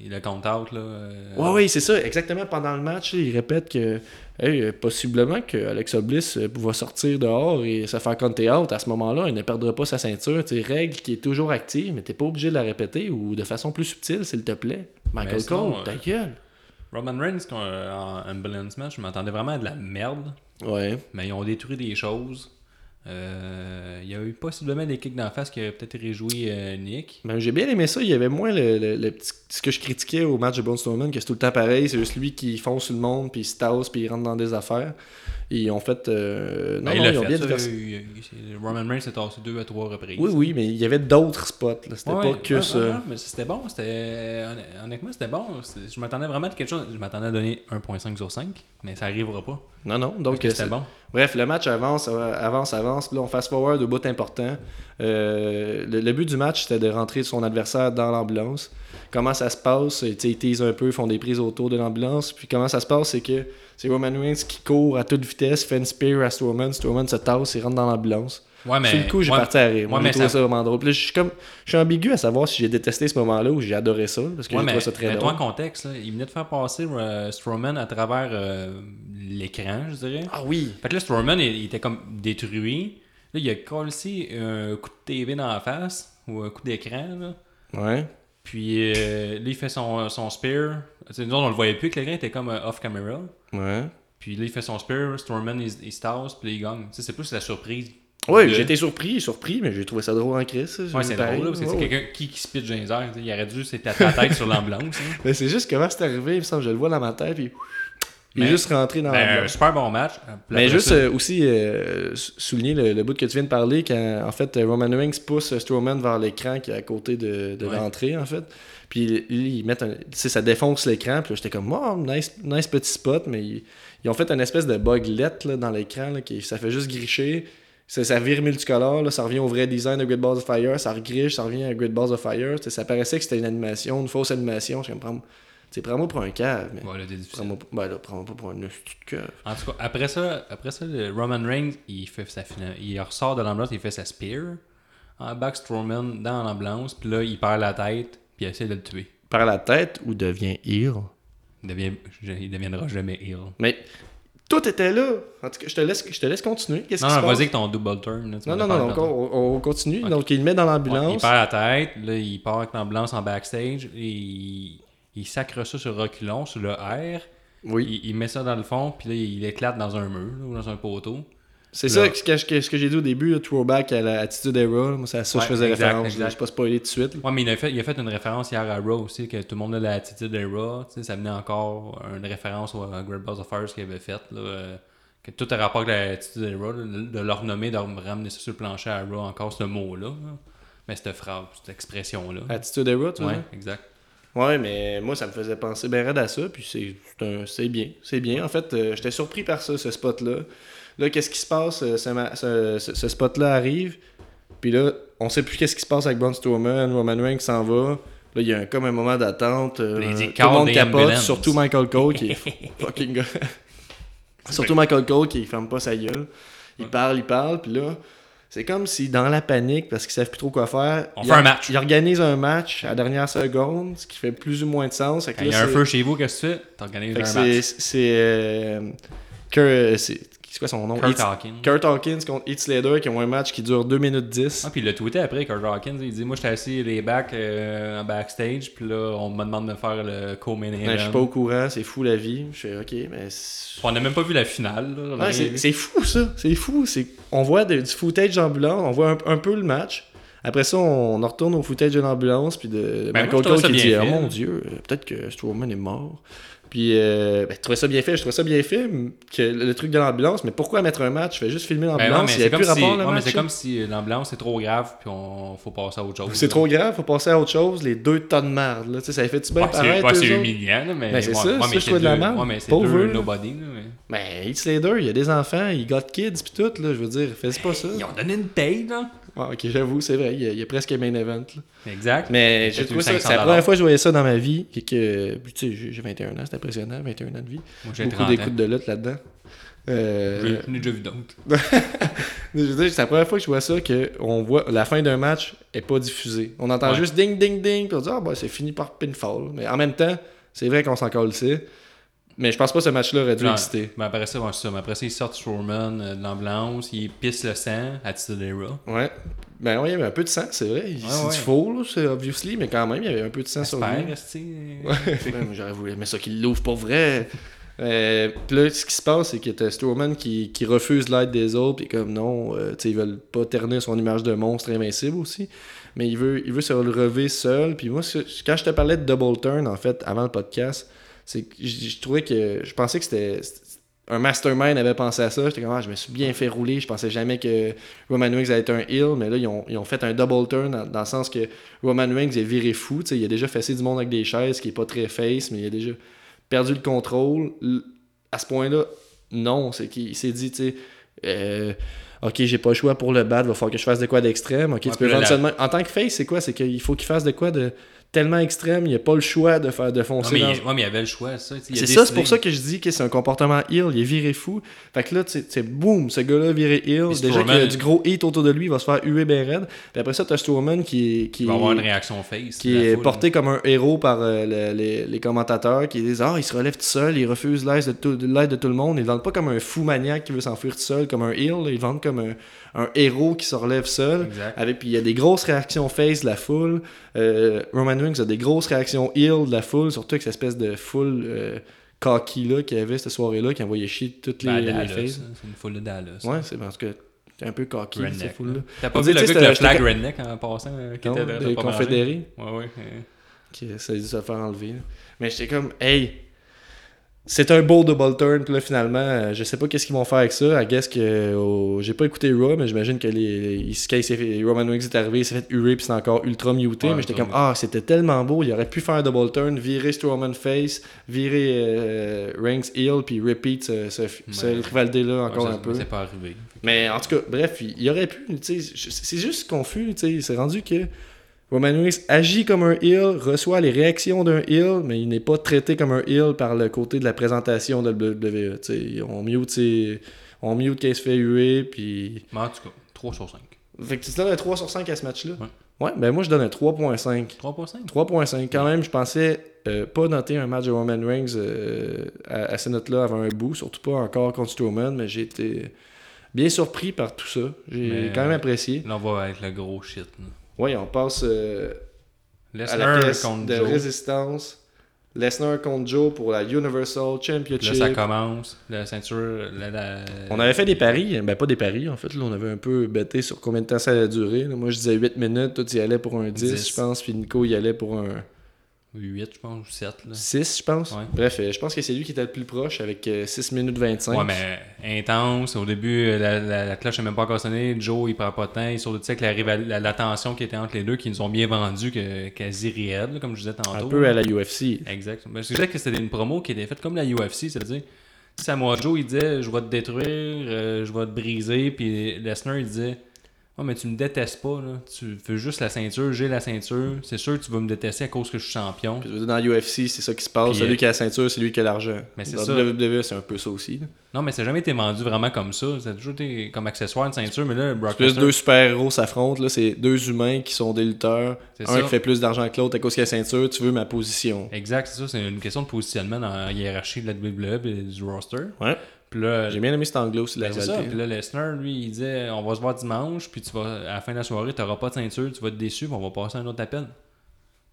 Il le count-out, là. euh, Ouais, oui, c'est ça. Exactement. Pendant le match, il répète que hey, euh, possiblement que Alexa Bliss euh, va sortir dehors et se faire compter out. À ce moment-là, il ne perdra pas sa ceinture. Tu sais, règle qui est toujours active, mais t'es pas obligé de la répéter ou de façon plus subtile, s'il te plaît. Michael sinon, Cole, ta gueule. Roman Reigns, euh, en ambulance match, je m'attendais vraiment à de la merde. Ouais. Mais ils ont détruit des choses. Euh, il y a eu possiblement des kicks d'en face qui auraient peut-être réjoui euh, Nick. Ben, j'ai bien aimé ça. Il y avait moins le, le- le petit, ce que je critiquais au match de Braun Strowman, que c'est tout le temps pareil. C'est juste lui qui fonce sur le monde, puis il se tasse, puis il rentre dans des affaires. Et ils ont fait. euh, Non, Ben, non, il ils ont fait, bien diversifié. Roman Reigns s'est tassé deux à trois reprises. Oui, oui, mais il y avait d'autres spots. C'était Ouais, pas que ouais, ça. ouais, mais c'était bon. C'était... honn- Honnêtement, c'était bon. Je m'attendais vraiment à quelque chose. Je m'attendais à donner 1.5 sur 5, mais ça arrivera pas. Non, non. Donc, euh, c'était bon. Bref, le match avance, euh, avance, avance. Puis là, on fast-forward au bout important. Euh, le, le but du match, c'était de rentrer son adversaire dans l'ambulance. Comment ça se passe? Ils teasent un peu, ils font des prises autour de l'ambulance. Puis comment ça se passe, c'est que c'est Roman Reigns qui court à toute vitesse, fait une spear à Strowman. Strowman se tasse, il rentre dans l'ambulance. Ouais, mais. Sur le coup, j'ai ouais, parti à rire. Moi, ouais, j'ai mais trouvé ça- ça vraiment drôle. Puis là, je suis comme... Je suis ambigu à savoir si j'ai détesté ce moment-là ou j'ai adoré ça. Parce que j'ai mais trouvé ça très drôle. en contexte, là, il venait de faire passer euh, Strowman à travers euh, l'écran, je dirais. Ah oui! Fait que là, Strowman, il, il était comme détruit. Là, il a collé un coup de TV dans la face, ou un coup d'écran, là. Ouais. Puis euh, là, il fait son, son spear. Tu sais, nous autres, on le voyait plus, que l'écran était comme euh, off-camera. Ouais. Puis là, il fait son spear, Strowman, il, il se tasse, puis là, il gagne. Tu sais, c'est plus la surprise. Oui, de- été surpris, surpris, mais j'ai trouvé ça drôle en crise. Ouais, c'est Pareil. drôle, là, parce que c'est quelqu'un qui, qui se pitch dans les airs. tu sais, Il aurait dû c'était ta tête sur l'ambulance. hein. Mais c'est juste comment c'est arrivé, il me semble, je le vois dans ma tête, puis il est juste rentré dans Ben, la un super bon match. Mais juste euh, aussi euh, sou- souligner le, le bout que tu viens de parler, quand en fait Roman Reigns pousse Strowman vers l'écran qui est à côté de, de Ouais. l'entrée, en fait. Puis ils ils mettent un, tu sais, ça défonce l'écran, puis là, j'étais comme, oh, nice, nice petit spot, mais ils, ils ont fait une espèce de buglet là, dans l'écran, qui ça fait juste gricher. Ça, ça vire multicolore, là, ça revient au vrai design de Great Balls of Fire, ça regriche, ça revient à Great Balls of Fire. Ça paraissait que c'était une animation, une fausse animation. Je suis comme, prends- tu sais, prends-moi pour un cave, mais Ouais, là, prends-moi ben là, prends-moi pas pour un hostie de cave. En tout cas, après ça, après ça le Roman Reigns, il fait sa finale. Il ressort de l'ambulance, il fait sa spear. En back Strowman dans l'ambulance, puis là, il perd la tête, puis il essaie de le tuer. Par la tête ou devient heel? Il, devient, il deviendra jamais heel. Mais tout était là. En tout cas, je te laisse, je te laisse continuer. Qu'est-ce Non, non, vas-y avec ton double turn. là, Non, non, non, on, on continue. Donc, il le met dans Ouais, l'ambulance. il perd la tête, là, il part avec l'ambulance en backstage, et il, il sacre ça sur reculon, sur le R. oui. Il, il met ça dans le fond, puis là, il éclate dans un mur, là, ou dans un poteau. C'est ça ce que, ce que- ce que j'ai dit au début, le throwback à l'attitude Era. Moi, c'est à ça que je faisais exact, référence. exact. Je ne pas spoiler tout de suite. Ouais, mais il a, fait, il a fait une référence hier à Raw aussi, que tout le monde a l'attitude. Tu sais, ça venait encore une référence au à Great Balls of Fire qu'il avait fait. Là, euh, que tout a rapport avec l'attitude là, de leur nommer, de ramener ça sur le plancher à Raw, encore ce mot-là. là. Mais cette phrase, cette expression-là. Attitude Era, tu vois. Ouais, exact. Ouais, mais moi, ça me faisait penser ben raide à ça, puis c'est bien. C'est bien. En fait, euh, j'étais surpris par ça, ce spot-là. Là, qu'est-ce qui se passe? euh, ce, spot-là arrive, puis là, on sait plus qu'est-ce qui se passe avec Braun Strowman, Roman Reigns s'en va. Là, il y a un- comme un moment d'attente. euh, tout le monde capote, surtout Michael Cole, qui est fucking gars. surtout Michael Cole, qui ferme pas sa gueule. Il parle, il parle, puis là... C'est comme si dans la panique, parce qu'ils savent plus trop quoi faire, On ils fait un match. Ils organisent un match à la dernière seconde, ce qui fait plus ou moins de sens. Fait que Quand là, il y a un feu chez vous, qu'est-ce que tu fais? T'organises que un match. C'est. euh, Kurt- c'est c'est quoi son nom? Kurt Hawkins. Kurt Hawkins contre Heath Slater qui ont un match qui dure 2 minutes 10. Ah, puis il l'a tweeté après, Kurt Hawkins. Il dit Moi, j'étais assis les backs euh, en backstage, puis là, on me demande de faire le co-main event. je suis pas au courant, c'est fou la vie. Je fais ok, mais. On n'a même pas vu la finale. Ouais, c'est fou ça, c'est fou. C'est- On voit de- du footage d'ambulance, on voit un, un peu le match. Après ça, on en retourne au footage de l'ambulance, puis de Ben, Michael je Cole qui dit Oh mon dieu, euh, peut-être que Strowman est mort. Puis, euh, ben, je trouvais ça bien fait, je trouvais ça bien fait, que le, truc de l'ambulance, mais pourquoi mettre un match? Je fais juste filmer Ben l'ambulance, c'est a comme, plus si, rapport ouais, mais c'est comme si l'ambulance est trop grave, puis on faut passer à autre chose. C'est trop grave, faut passer à autre chose, les deux tas de merde. Là. Tu sais, Ça fait-tu bien Ouais, c'est ouais, c'est humiliant, mais. Ben, c'est ouais, ça, ouais, je trouvais de la merde. Ouais, mais c'est Pauvre deux nobody. Là, mais... Ben, Heath Slater, il y a des enfants, il got kids pis tout, là, je veux dire, fais pas ça? Ils ont donné une paye, là. Ouais, ok, j'avoue, c'est vrai, il y, a, il y a presque un main event. Là. Exact. Mais j'ai trouvé ça, 500 c'est la première fois que je voyais ça dans ma vie, et que, tu sais, j'ai- j'ai 21 ans, c'est impressionnant, 21 ans de vie. Moi, j'ai Beaucoup 30 ans. d'écoutes de lutte là-dedans. Euh, J'en ai déjà vu d'autres. je veux dire, c'est la première fois que je vois ça, que on voit la fin d'un match est pas diffusée. On entend Ouais. juste ding, ding, ding, puis on dit, ah, bah, c'est fini par pinfall. Mais en même temps, c'est vrai qu'on s'en colle Mais je pense pas que ce match-là aurait dû Non, exister. Mais après ça, ouais, c'est ça. Mais après ça, ils sortent Strowman euh, de l'ambulance, ils pissent le sang à Titadera. Ouais. Ben ouais, il y avait un peu de sang, c'est vrai. c'est ouais. du faux, là, c'est obviously, mais quand même, il y avait un peu de sang sur lui. Esti. Ouais, j'aurais voulu, mais ça qu'il l'ouvre pour vrai. Euh, puis là, ce qui se passe, c'est que t'as Strowman qui, qui refuse l'aide des autres, puis comme non, euh, tu sais, ils veulent pas ternir son image de monstre invincible aussi. Mais il veut, il veut se relever seul. Puis moi, ce- quand je te parlais de Double Turn, en fait, avant le podcast, c'est je, je trouvais que. Je pensais que c'était. Un mastermind avait pensé à ça. J'étais comme, ah, je me suis bien fait rouler. Je pensais jamais que Roman Reigns allait être un heel. Mais là, ils ont, ils ont fait un double turn dans, dans le sens que Roman Reigns est viré fou. Il a déjà fessé du monde avec des chaises, qui est pas très face, mais il a déjà perdu le contrôle. À ce point-là, non. C'est qu'il s'est dit, tu sais, euh, ok, j'ai pas le choix pour le battre, va falloir que je fasse de quoi d'extrême. Ok, tu peux. En tant que face, c'est quoi? C'est qu'il faut qu'il fasse de quoi de tellement extrême, il a pas le choix de faire de Non, foncer mais, dans- il, ouais, mais il avait le choix, ça. il c'est ça, c'est pour ça que je dis que c'est un comportement heel, il est viré fou. Fait que là, tu sais- tu sais, boum, ce gars-là viré heel. Puis Déjà qu'il y a du gros hit autour de lui, il va se faire huer ben raide. Puis après ça, t'as Strowman qui est, qui Il va avoir une réaction face. qui est foule. porté comme un héros par euh, le- les, les commentateurs qui disent Ah, il se relève tout seul, il refuse l'aide de, tout, l'aide de tout le monde. Ils le vendent pas comme un fou maniaque qui veut s'enfuir tout seul, comme un. Ils le vendent comme un, un héros qui se relève seul. Exact. Avec, puis il y a des grosses réactions face de la foule. Euh, Roman Reigns a des grosses réactions heel de la foule, surtout avec cette espèce de foule euh, cocky là qu'il y avait cette soirée-là qui envoyait chier toutes les, Ben, les faces. hein, c'est une foule de Dallas. Ouais, c'est parce que t'es un peu cocky cette foule-là. là. T'as pas dit, le gars avec le flag redneck en passant euh, qui Non, était confédérés Ouais, ouais. qui essaie de se faire enlever. là. Mais j'étais comme, hey, c'est un beau double turn. Puis là, finalement, euh, je sais pas qu'est-ce qu'ils vont faire avec ça. I guess que au- j'ai pas écouté Raw, mais j'imagine que les, il- quand il s'est fait- Roman Reigns est arrivé, il s'est fait huer, puis c'est encore ultra muté. Ouais, mais j'étais comme, ah, c'était tellement beau. Il aurait pu faire un double turn, virer Strowman face, virer euh, Reigns heel, puis repeat ce, ce, ce Ouais. rivalité-là encore ouais, ça- un peu. C'est pas arrivé. Mais en tout cas, bref, il, il aurait pu, c'est juste confus, c'est rendu que Roman Reigns agit comme un heel, reçoit les réactions d'un heel, mais il n'est pas traité comme un heel par le côté de la présentation de WWE, tu sais, on mute, ses- on mute qu'il se fait huer, puis... Mais en tout cas, 3 sur 5. Fait que tu donnes un 3 sur 5 à ce match-là? Ouais. Ouais, ben moi je donne un 3.5. 3.5. 3.5. Quand même, je pensais euh, pas noter un match de Roman Reigns euh, à, à ces notes-là avant un bout, surtout pas encore contre Strowman, mais j'ai été bien surpris par tout ça. J'ai quand même apprécié. Là, on va avec le gros shit. là. Oui, on passe euh, à la Lesnar pièce contre de Joe. résistance. Lesnar contre Joe pour la Universal Puis Là, Championship. ça commence. La ceinture. La, la- On avait fait des paris, ben pas des paris en fait, là, on avait un peu bêté sur combien de temps ça allait durer. là. Moi je disais 8 minutes, toi tu y allais pour un 10, 10. je pense, puis Nico y allait pour un 8, je pense, ou 7. Là. 6, je pense. Ouais. Bref, euh, je pense que c'est lui qui était le plus proche avec euh, 6 minutes 25. Ouais, mais intense. Au début, euh, la, la, la cloche n'est même pas encore sonnée. Joe, il prend pas de temps. Il sort de avec la, rival- la, la tension qui était entre les deux, qui nous ont bien vendu que, quasi réelle, là, comme je disais tantôt. un peu à la UFC. Exact. Ben, je disais que c'était une promo qui était faite comme la UFC, c'est-à-dire, Samoa Joe, il disait Je vais te détruire, euh, je vais te briser, puis Lesnar, il disait Oh, mais tu me détestes pas, là. tu veux juste la ceinture, j'ai la ceinture, c'est sûr que tu vas me détester à cause que je suis champion. Puis, dans l'UFC, c'est ça qui se passe. Puis, celui euh, qui a la ceinture, c'est lui qui a l'argent. Mais c'est Dans ça. WWE, c'est un peu ça aussi. là. Non, mais ça n'a jamais été vendu vraiment comme ça. Ça a toujours été comme accessoire une ceinture, mais là, Brock Plus Lesnar. deux super-héros s'affrontent, là, c'est deux humains qui sont des lutteurs. C'est Un ça. qui fait plus d'argent que l'autre à cause qu'il a la ceinture, tu veux ma position. Exact, c'est ça. C'est une question de positionnement dans la hiérarchie de la WWE et du roster. Ouais. J'ai bien aimé cet angle aussi, la Ben, ça. Puis là, Lesnar, lui, il disait on va se voir dimanche, puis tu vas, à la fin de la soirée, tu n'auras pas de ceinture, tu vas être déçu, puis on va passer un autre appel.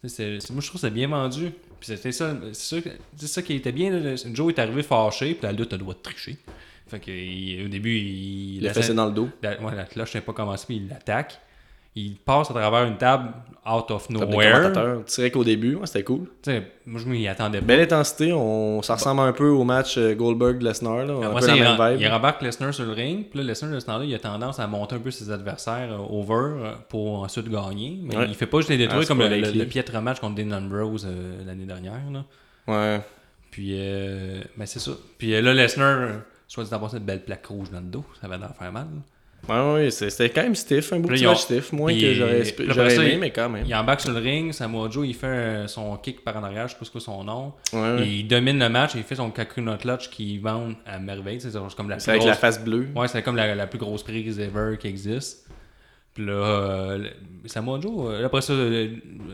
C'est- moi, je trouve que c'est bien vendu. Puis c'était ça, c'est ça, ça qui était bien. là. Joe est arrivé fâché, puis la lutte, elle doit tricher. Fait que, il- au début, il. Il a fait ça dans le dos. la- ouais, la cloche n'est pas commencé, puis il l'attaque. Il passe à travers une table out of nowhere. Tu dirais qu'au début, ouais, c'était cool. Moi, je m'y attendais pas. Belle intensité, on... ça ressemble un peu au match euh, Goldberg-Lesnar. il, il rembarque Lesnar sur le ring. Puis là, Lesnar, de ce temps-là, il a tendance à monter un peu ses adversaires euh, over euh, pour ensuite gagner. Mais Ouais. il fait pas juste les Ah, détruire c'est comme le, le, likely. le piètre match contre Dean Ambrose euh, l'année dernière. Là. Ouais. Puis, euh, ben c'est ça. Puis là, Lesnar, soit dit d'avoir cette belle plaque rouge dans le dos, ça va leur faire mal. Ouais, c'est- c'était quand même stiff, un beau petit ils ont- match stiff, moins que j'aurais aimé, mais quand même. Il embarque sur le ring, Samoa Joe, il fait son kick par en arrière, je sais pas ce que son nom. Ouais. Il domine le match, il fait son Kakuna Clutch qui vend à merveille. C'est comme la C'est avec la face bleue. Ouais, c'est comme la, la plus grosse prise ever qui existe. Puis là, euh, Samoa Joe, euh, après ça, euh,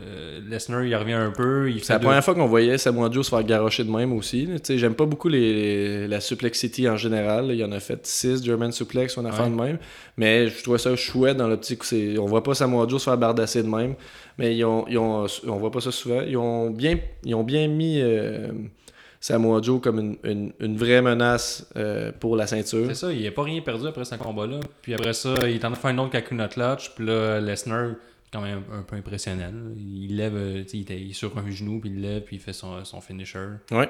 euh, Lesnar, il revient un peu. Il C'est la deux- première fois qu'on voyait Samoa Joe se faire garocher de même aussi. J'aime pas beaucoup les, la suplexity en général. Il y en a fait 6 German suplex, on a fait de même. Mais je trouvais ça chouette dans l'optique où. On voit pas Samoa Joe se faire bardasser de même. Mais ils ont, ils ont, on voit pas ça souvent. Ils ont bien, ils ont bien mis euh, Samoa Joe comme une, une, une vraie menace euh, pour la ceinture. C'est ça, il n'a pas rien perdu après ce combat-là. Puis après ça, il est en train de faire un autre Kakuna Clutch. Puis là, Lesnar, quand même un, peu impressionnel. Il lève, euh, il est sur un genou, puis il lève, puis il fait son, son finisher. Ouais.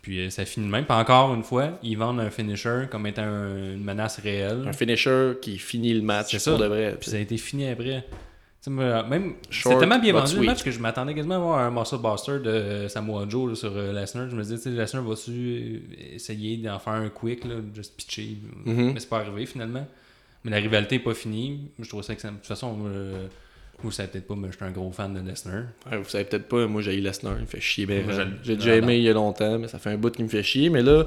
Puis euh, ça finit de même. Puis encore une fois, ils vendent un finisher comme étant un- une menace réelle. Un finisher qui finit le match C'est ça. pour de vrai. Puis ça a été fini après. Même, c'est tellement bien vendu le match que je m'attendais quasiment à voir un Muscle Buster de Samoa Joe là, sur euh, Lesnar. Je me disais, Lesnar va-tu essayer d'en faire un quick, là, juste pitcher? Mhm. Mais c'est pas arrivé finalement. Mais la rivalité n'est pas finie. Je trouve ça que De toute façon, euh, vous savez peut-être pas, mais je suis un gros fan de Lesnar. Ouais, vous savez peut-être pas, moi j'ai eu Lesnar, il me fait chier J'ai déjà aimé il y a longtemps, mais ça fait un bout qui me fait chier. Mais là,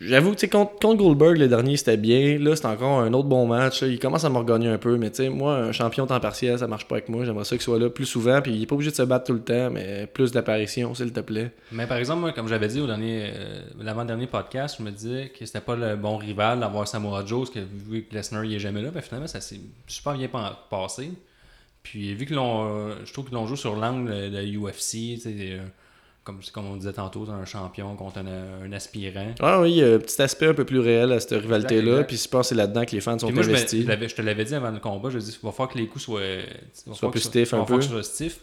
j'avoue, tu sais, contre, Goldberg, le dernier c'était bien. Là, c'est encore un autre bon match. Il commence à me regagner un peu, mais tu sais, moi, un champion temps partiel, ça marche pas avec moi. J'aimerais ça qu'il soit là plus souvent, puis il est pas obligé de se battre tout le temps, mais plus d'apparitions, s'il te plaît. Mais par exemple, moi, comme j'avais dit au dernier, euh, l'avant-dernier podcast, je me disais que c'était pas le bon rival d'avoir Samoa Joe, parce que vu que Lesnar il est jamais là, ben finalement ça s'est super bien pa- passé. Puis vu que l'on, euh, je trouve que l'on joue sur l'angle de UFC, tu sais, euh, comme, comme on disait tantôt, un champion contre un, un aspirant. Ah oui, il y a un petit aspect un peu plus réel à cette rivalité-là, puis je pense que c'est là-dedans que les fans sont moi, investis. je te l'avais dit avant le combat, je dis il va falloir que les coups soient, falloir plus stiff un peu. que.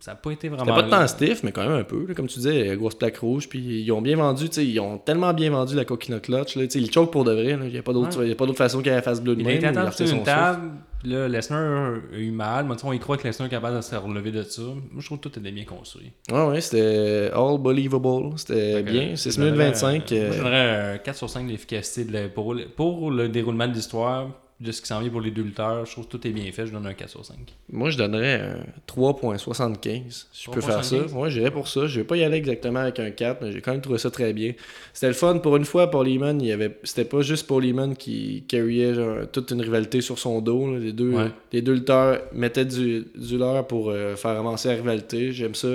Ça n'a pas été vraiment. C'était pas de temps stiff, mais quand même un peu. là, comme tu disais, grosse plaque rouge. Puis ils ont bien vendu, ils ont tellement bien vendu la coquina clutch. Là, ils choke pour de vrai. Il n'y a pas d'autre Ouais. a façon qu'elle fasse bleu de Il a même. été attaché l'artiste sur une table. Là, Lesnar a eu mal. Mais on y croit que Lesnar est capable de se relever de ça. Moi, je trouve que tout était bien construit. Ouais, ouais, c'était all believable. C'était bien. 6 je minutes donnerais, 25. euh, euh, Moi, je donnerais un 4 sur 5 d'efficacité de pour, pour le déroulement de l'histoire, de ce qui s'en vient pour les deux lutteurs. Je trouve que tout est bien fait. Je donne un 4 sur 5. Moi, je donnerais un 3.75. Si je peux faire ça. 3.75. Moi, j'irais pour ça. Je vais pas y aller exactement avec un 4, mais j'ai quand même trouvé ça très bien. C'était le fun. Pour une fois, Paul Heyman, il avait... c'était pas juste Paul Heyman qui carryait genre, toute une rivalité sur son dos. là. Les, deux, Ouais. les deux lutteurs mettaient du, du leur pour euh, faire avancer la rivalité. J'aime ça.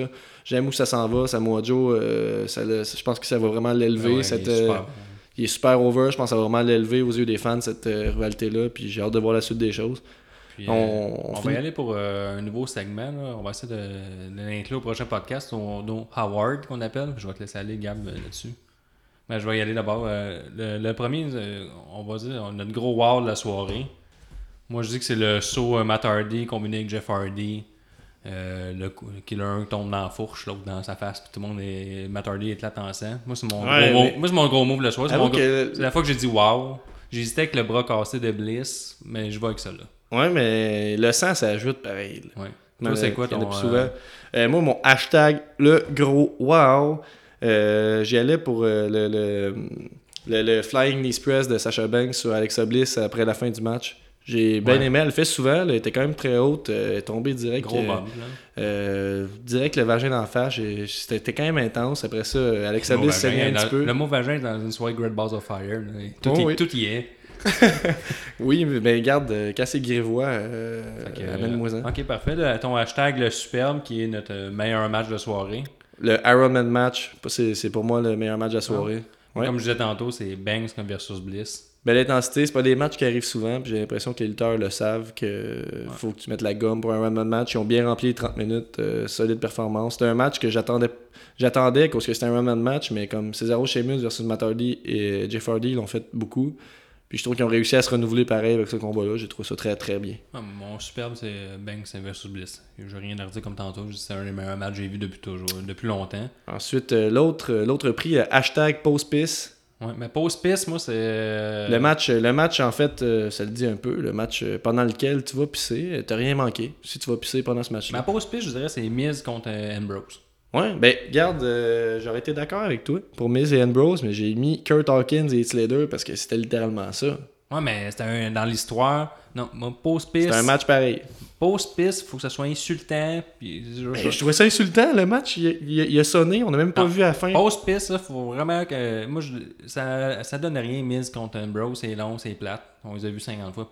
J'aime où ça s'en va. Samoa Joe, euh, ça le- je pense que ça va vraiment l'élever. Ouais, cette, il est super over. Je pense que ça va vraiment l'élever aux yeux des fans, cette euh, rivalité-là. Puis j'ai hâte de voir la suite des choses. Puis, on- euh, on on, va y aller pour euh, un nouveau segment. là. On va essayer de, de l'inclure au prochain podcast. Nos Howard qu'on appelle. Je vais te laisser aller, Gab, là-dessus. Mais je vais y aller d'abord. Euh, le, le premier, on va dire, on a le gros wow de la soirée. Moi, je dis que c'est le saut Matt Hardy combiné avec Jeff Hardy. Euh, le qui l'un tombe dans la fourche, l'autre dans sa face, puis tout le monde est. Matt Hardy éclate en sang. Moi, c'est mon, Ouais, gros mais- mot- moi, mon gros move le soir. C'est gros- que- la fois que j'ai dit wow. J'hésitais avec le bras cassé de Bliss, mais je vais avec ça là. Ouais, mais le sang, ça ajoute pareil. là. Ouais. Toi, c'est quoi en a ton. plus euh, souvent. Euh, moi, mon hashtag, le gros wow, euh, j'y allais pour euh, le, le, le, le Flying Knee Press de Sasha Banks sur Alexa Bliss après la fin du match. J'ai bien Ouais. aimé, elle le fait souvent, elle était quand même très haute, euh, elle est tombée direct. Gros euh, bump, là. euh, direct le vagin d'en face, c'était quand même intense. Après ça, Alexa Bliss saignait un dans- petit peu. Le mot vagin est dans une soirée Great Balls of Fire. Tout, Oh y, oui. tout y est. Oui, mais ben, garde, euh, cassé grivois, euh, Fait que, amène-moi ça. euh, Ok, parfait. Là, ton hashtag le superbe qui est notre meilleur match de soirée. Le Ironman match, c'est pour moi le meilleur match de la soirée. Ouais. Comme je disais tantôt, c'est Banks versus Bliss. Belle intensité, c'est pas des matchs qui arrivent souvent, puis j'ai l'impression que les lutteurs le savent que faut que tu mettes la gomme pour un Ironman match. Ils ont bien rempli les 30 minutes, euh, solide performance. C'était un match que j'attendais j'attendais parce que c'était un Ironman match, mais comme Cesaro Sheamus versus Matt Hardy et Jeff Hardy ils l'ont fait beaucoup. Puis je trouve qu'ils ont réussi à se renouveler pareil avec ce combat-là. J'ai trouvé ça très très bien. Ah, mon superbe, c'est euh, Banks versus Bliss. Je n'ai rien à redire comme tantôt. C'est un des meilleurs matchs que j'ai vu depuis toujours, depuis longtemps. Ensuite, euh, l'autre euh, l'autre prix, euh, hashtag post-piss. Ouais, mais post piss, moi, c'est. euh, Le match, le match, en fait, euh, ça le dit un peu. Le match euh, pendant lequel tu vas pisser, t'as rien manqué si tu vas pisser pendant ce match-là. Ma post piss, je dirais, c'est Miz contre Ambrose. Ouais, ben, garde, euh, j'aurais été d'accord avec toi pour Miz et Ambrose, mais j'ai mis Kurt Hawkins et Slater parce que c'était littéralement ça. Ouais, mais c'était dans l'histoire. Non, moi, post piss. C'était un match pareil. Post piss, faut que ça soit insultant. Puis, Ben, je trouvais ça insultant, le match. Il, il- il a sonné, on a même pas vu à la fin. Piss, là, faut vraiment que. Moi, je... ça, ça donne rien, Miz contre Ambrose. C'est long, c'est plate. On les a vus 50 fois,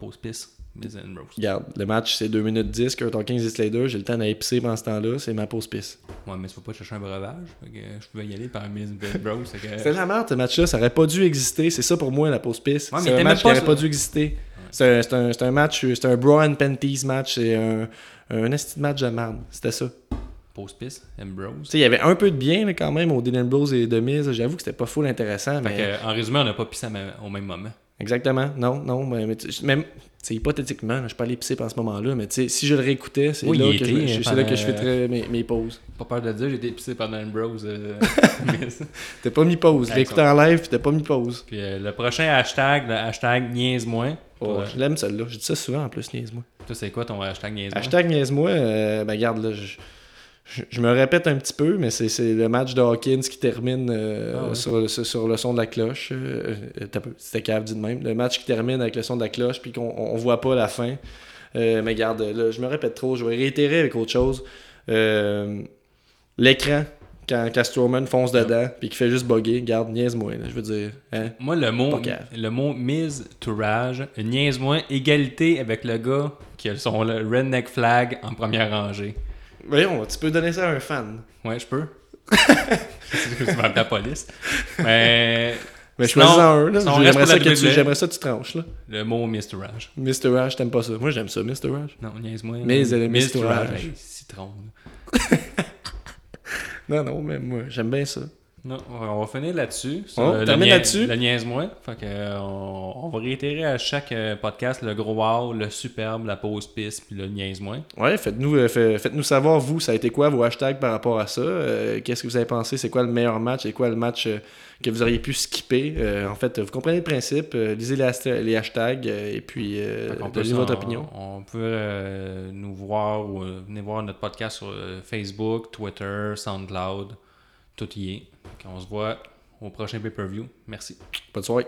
et Ambrose. Regarde, le match c'est 2 minutes 10, Kurt Hawkins et Slater, j'ai le temps d'aller pisser pendant ce temps-là, c'est ma pause pisse. Ouais, mais tu peux pas chercher un breuvage. Fait que je pouvais y aller par Miz et Ambrose. fait que- la merde ce match-là, ça aurait pas dû exister, c'est ça pour moi la pause pisse. Ouais, c'est un match qui pas aurait ça. pas dû exister. C'est un, un- match, c'est un Bro and Panties match, c'est un, un esti de match de merde, c'était ça. pause piste, Ambrose. Tu sais, il y avait un peu de bien là, quand même au Dean Ambrose et de Miz. J'avoue que c'était pas full intéressant. Fait Mais... que, en résumé, on n'a pas pissé au même moment. Exactement. Non, non. Mais, mais tu- même, tu sais, hypothétiquement, je suis pas allé pisser pendant ce moment-là, mais si je le réécoutais, c'est Oui, là, que je, c'est pendant- là que je fêterais mes, mes pauses. Pas peur de le dire, j'ai été pissé pendant Ambrose. euh, Miz. T'as pas mis pause. Écouté en live, t'as pas mis pause. Puis euh, le prochain hashtag, le hashtag niaise-moi. Oh, je l'aime celle-là. Je dis ça souvent en plus, niaise-moi. toi, c'est quoi ton hashtag niaise-moi? Hashtag niaise-moi, euh, ben garde là, je, je- je me répète un petit peu, mais c'est le match de Hawkins qui termine euh, Ah ouais. sur, le- sur- sur le son de la cloche. Euh, euh, C'était cave dit de même. Le match qui termine avec le son de la cloche, puis qu'on on voit pas la fin. Euh, mais garde, là, je me répète trop, je vais réitérer avec autre chose. L'écran, quand, quand Strowman fonce dedans, puis qu'il fait juste bugger, garde, niaise-moi. Je veux dire, hein? Moi, le mot, le mot mise to rage, niaise-moi, égalité avec le gars qui a son le redneck flag en première rangée. Voyons, tu peux donner ça à un fan. Ouais, je peux. je vais appeler la police. Mais Mais Sinon, choisis-en un. là. J'aimerais ça, que tu- j'aimerais ça que tu tranches. Là. le mot to rage. Mr. Raj, t'aimes pas ça. Moi, j'aime ça, Mr. Raj. Non, niaise-moi. To rage. rage. Hey, citron. Non, non, mais moi, j'aime bien ça. Non, on va finir là-dessus. On le termine nia- là-dessus. Le niaise-moi. Fait que, euh, on, on va réitérer à chaque euh, podcast le gros wow, le superbe, la pause piste, puis le niaise-moi. Ouais, faites-nous euh, fait- faites-nous savoir, vous, ça a été quoi vos hashtags par rapport à ça? Euh, Qu'est-ce que vous avez pensé? C'est quoi le meilleur match? C'est quoi le match euh, que vous auriez pu skipper? Euh, en fait, vous comprenez le principe. lisez les, hashtags et puis donnez votre on- opinion. On peut nous voir ou venir voir notre podcast sur Facebook, Twitter, SoundCloud. Tout y est. Qu'on se voit au prochain pay-per-view. Merci. Bonne soirée.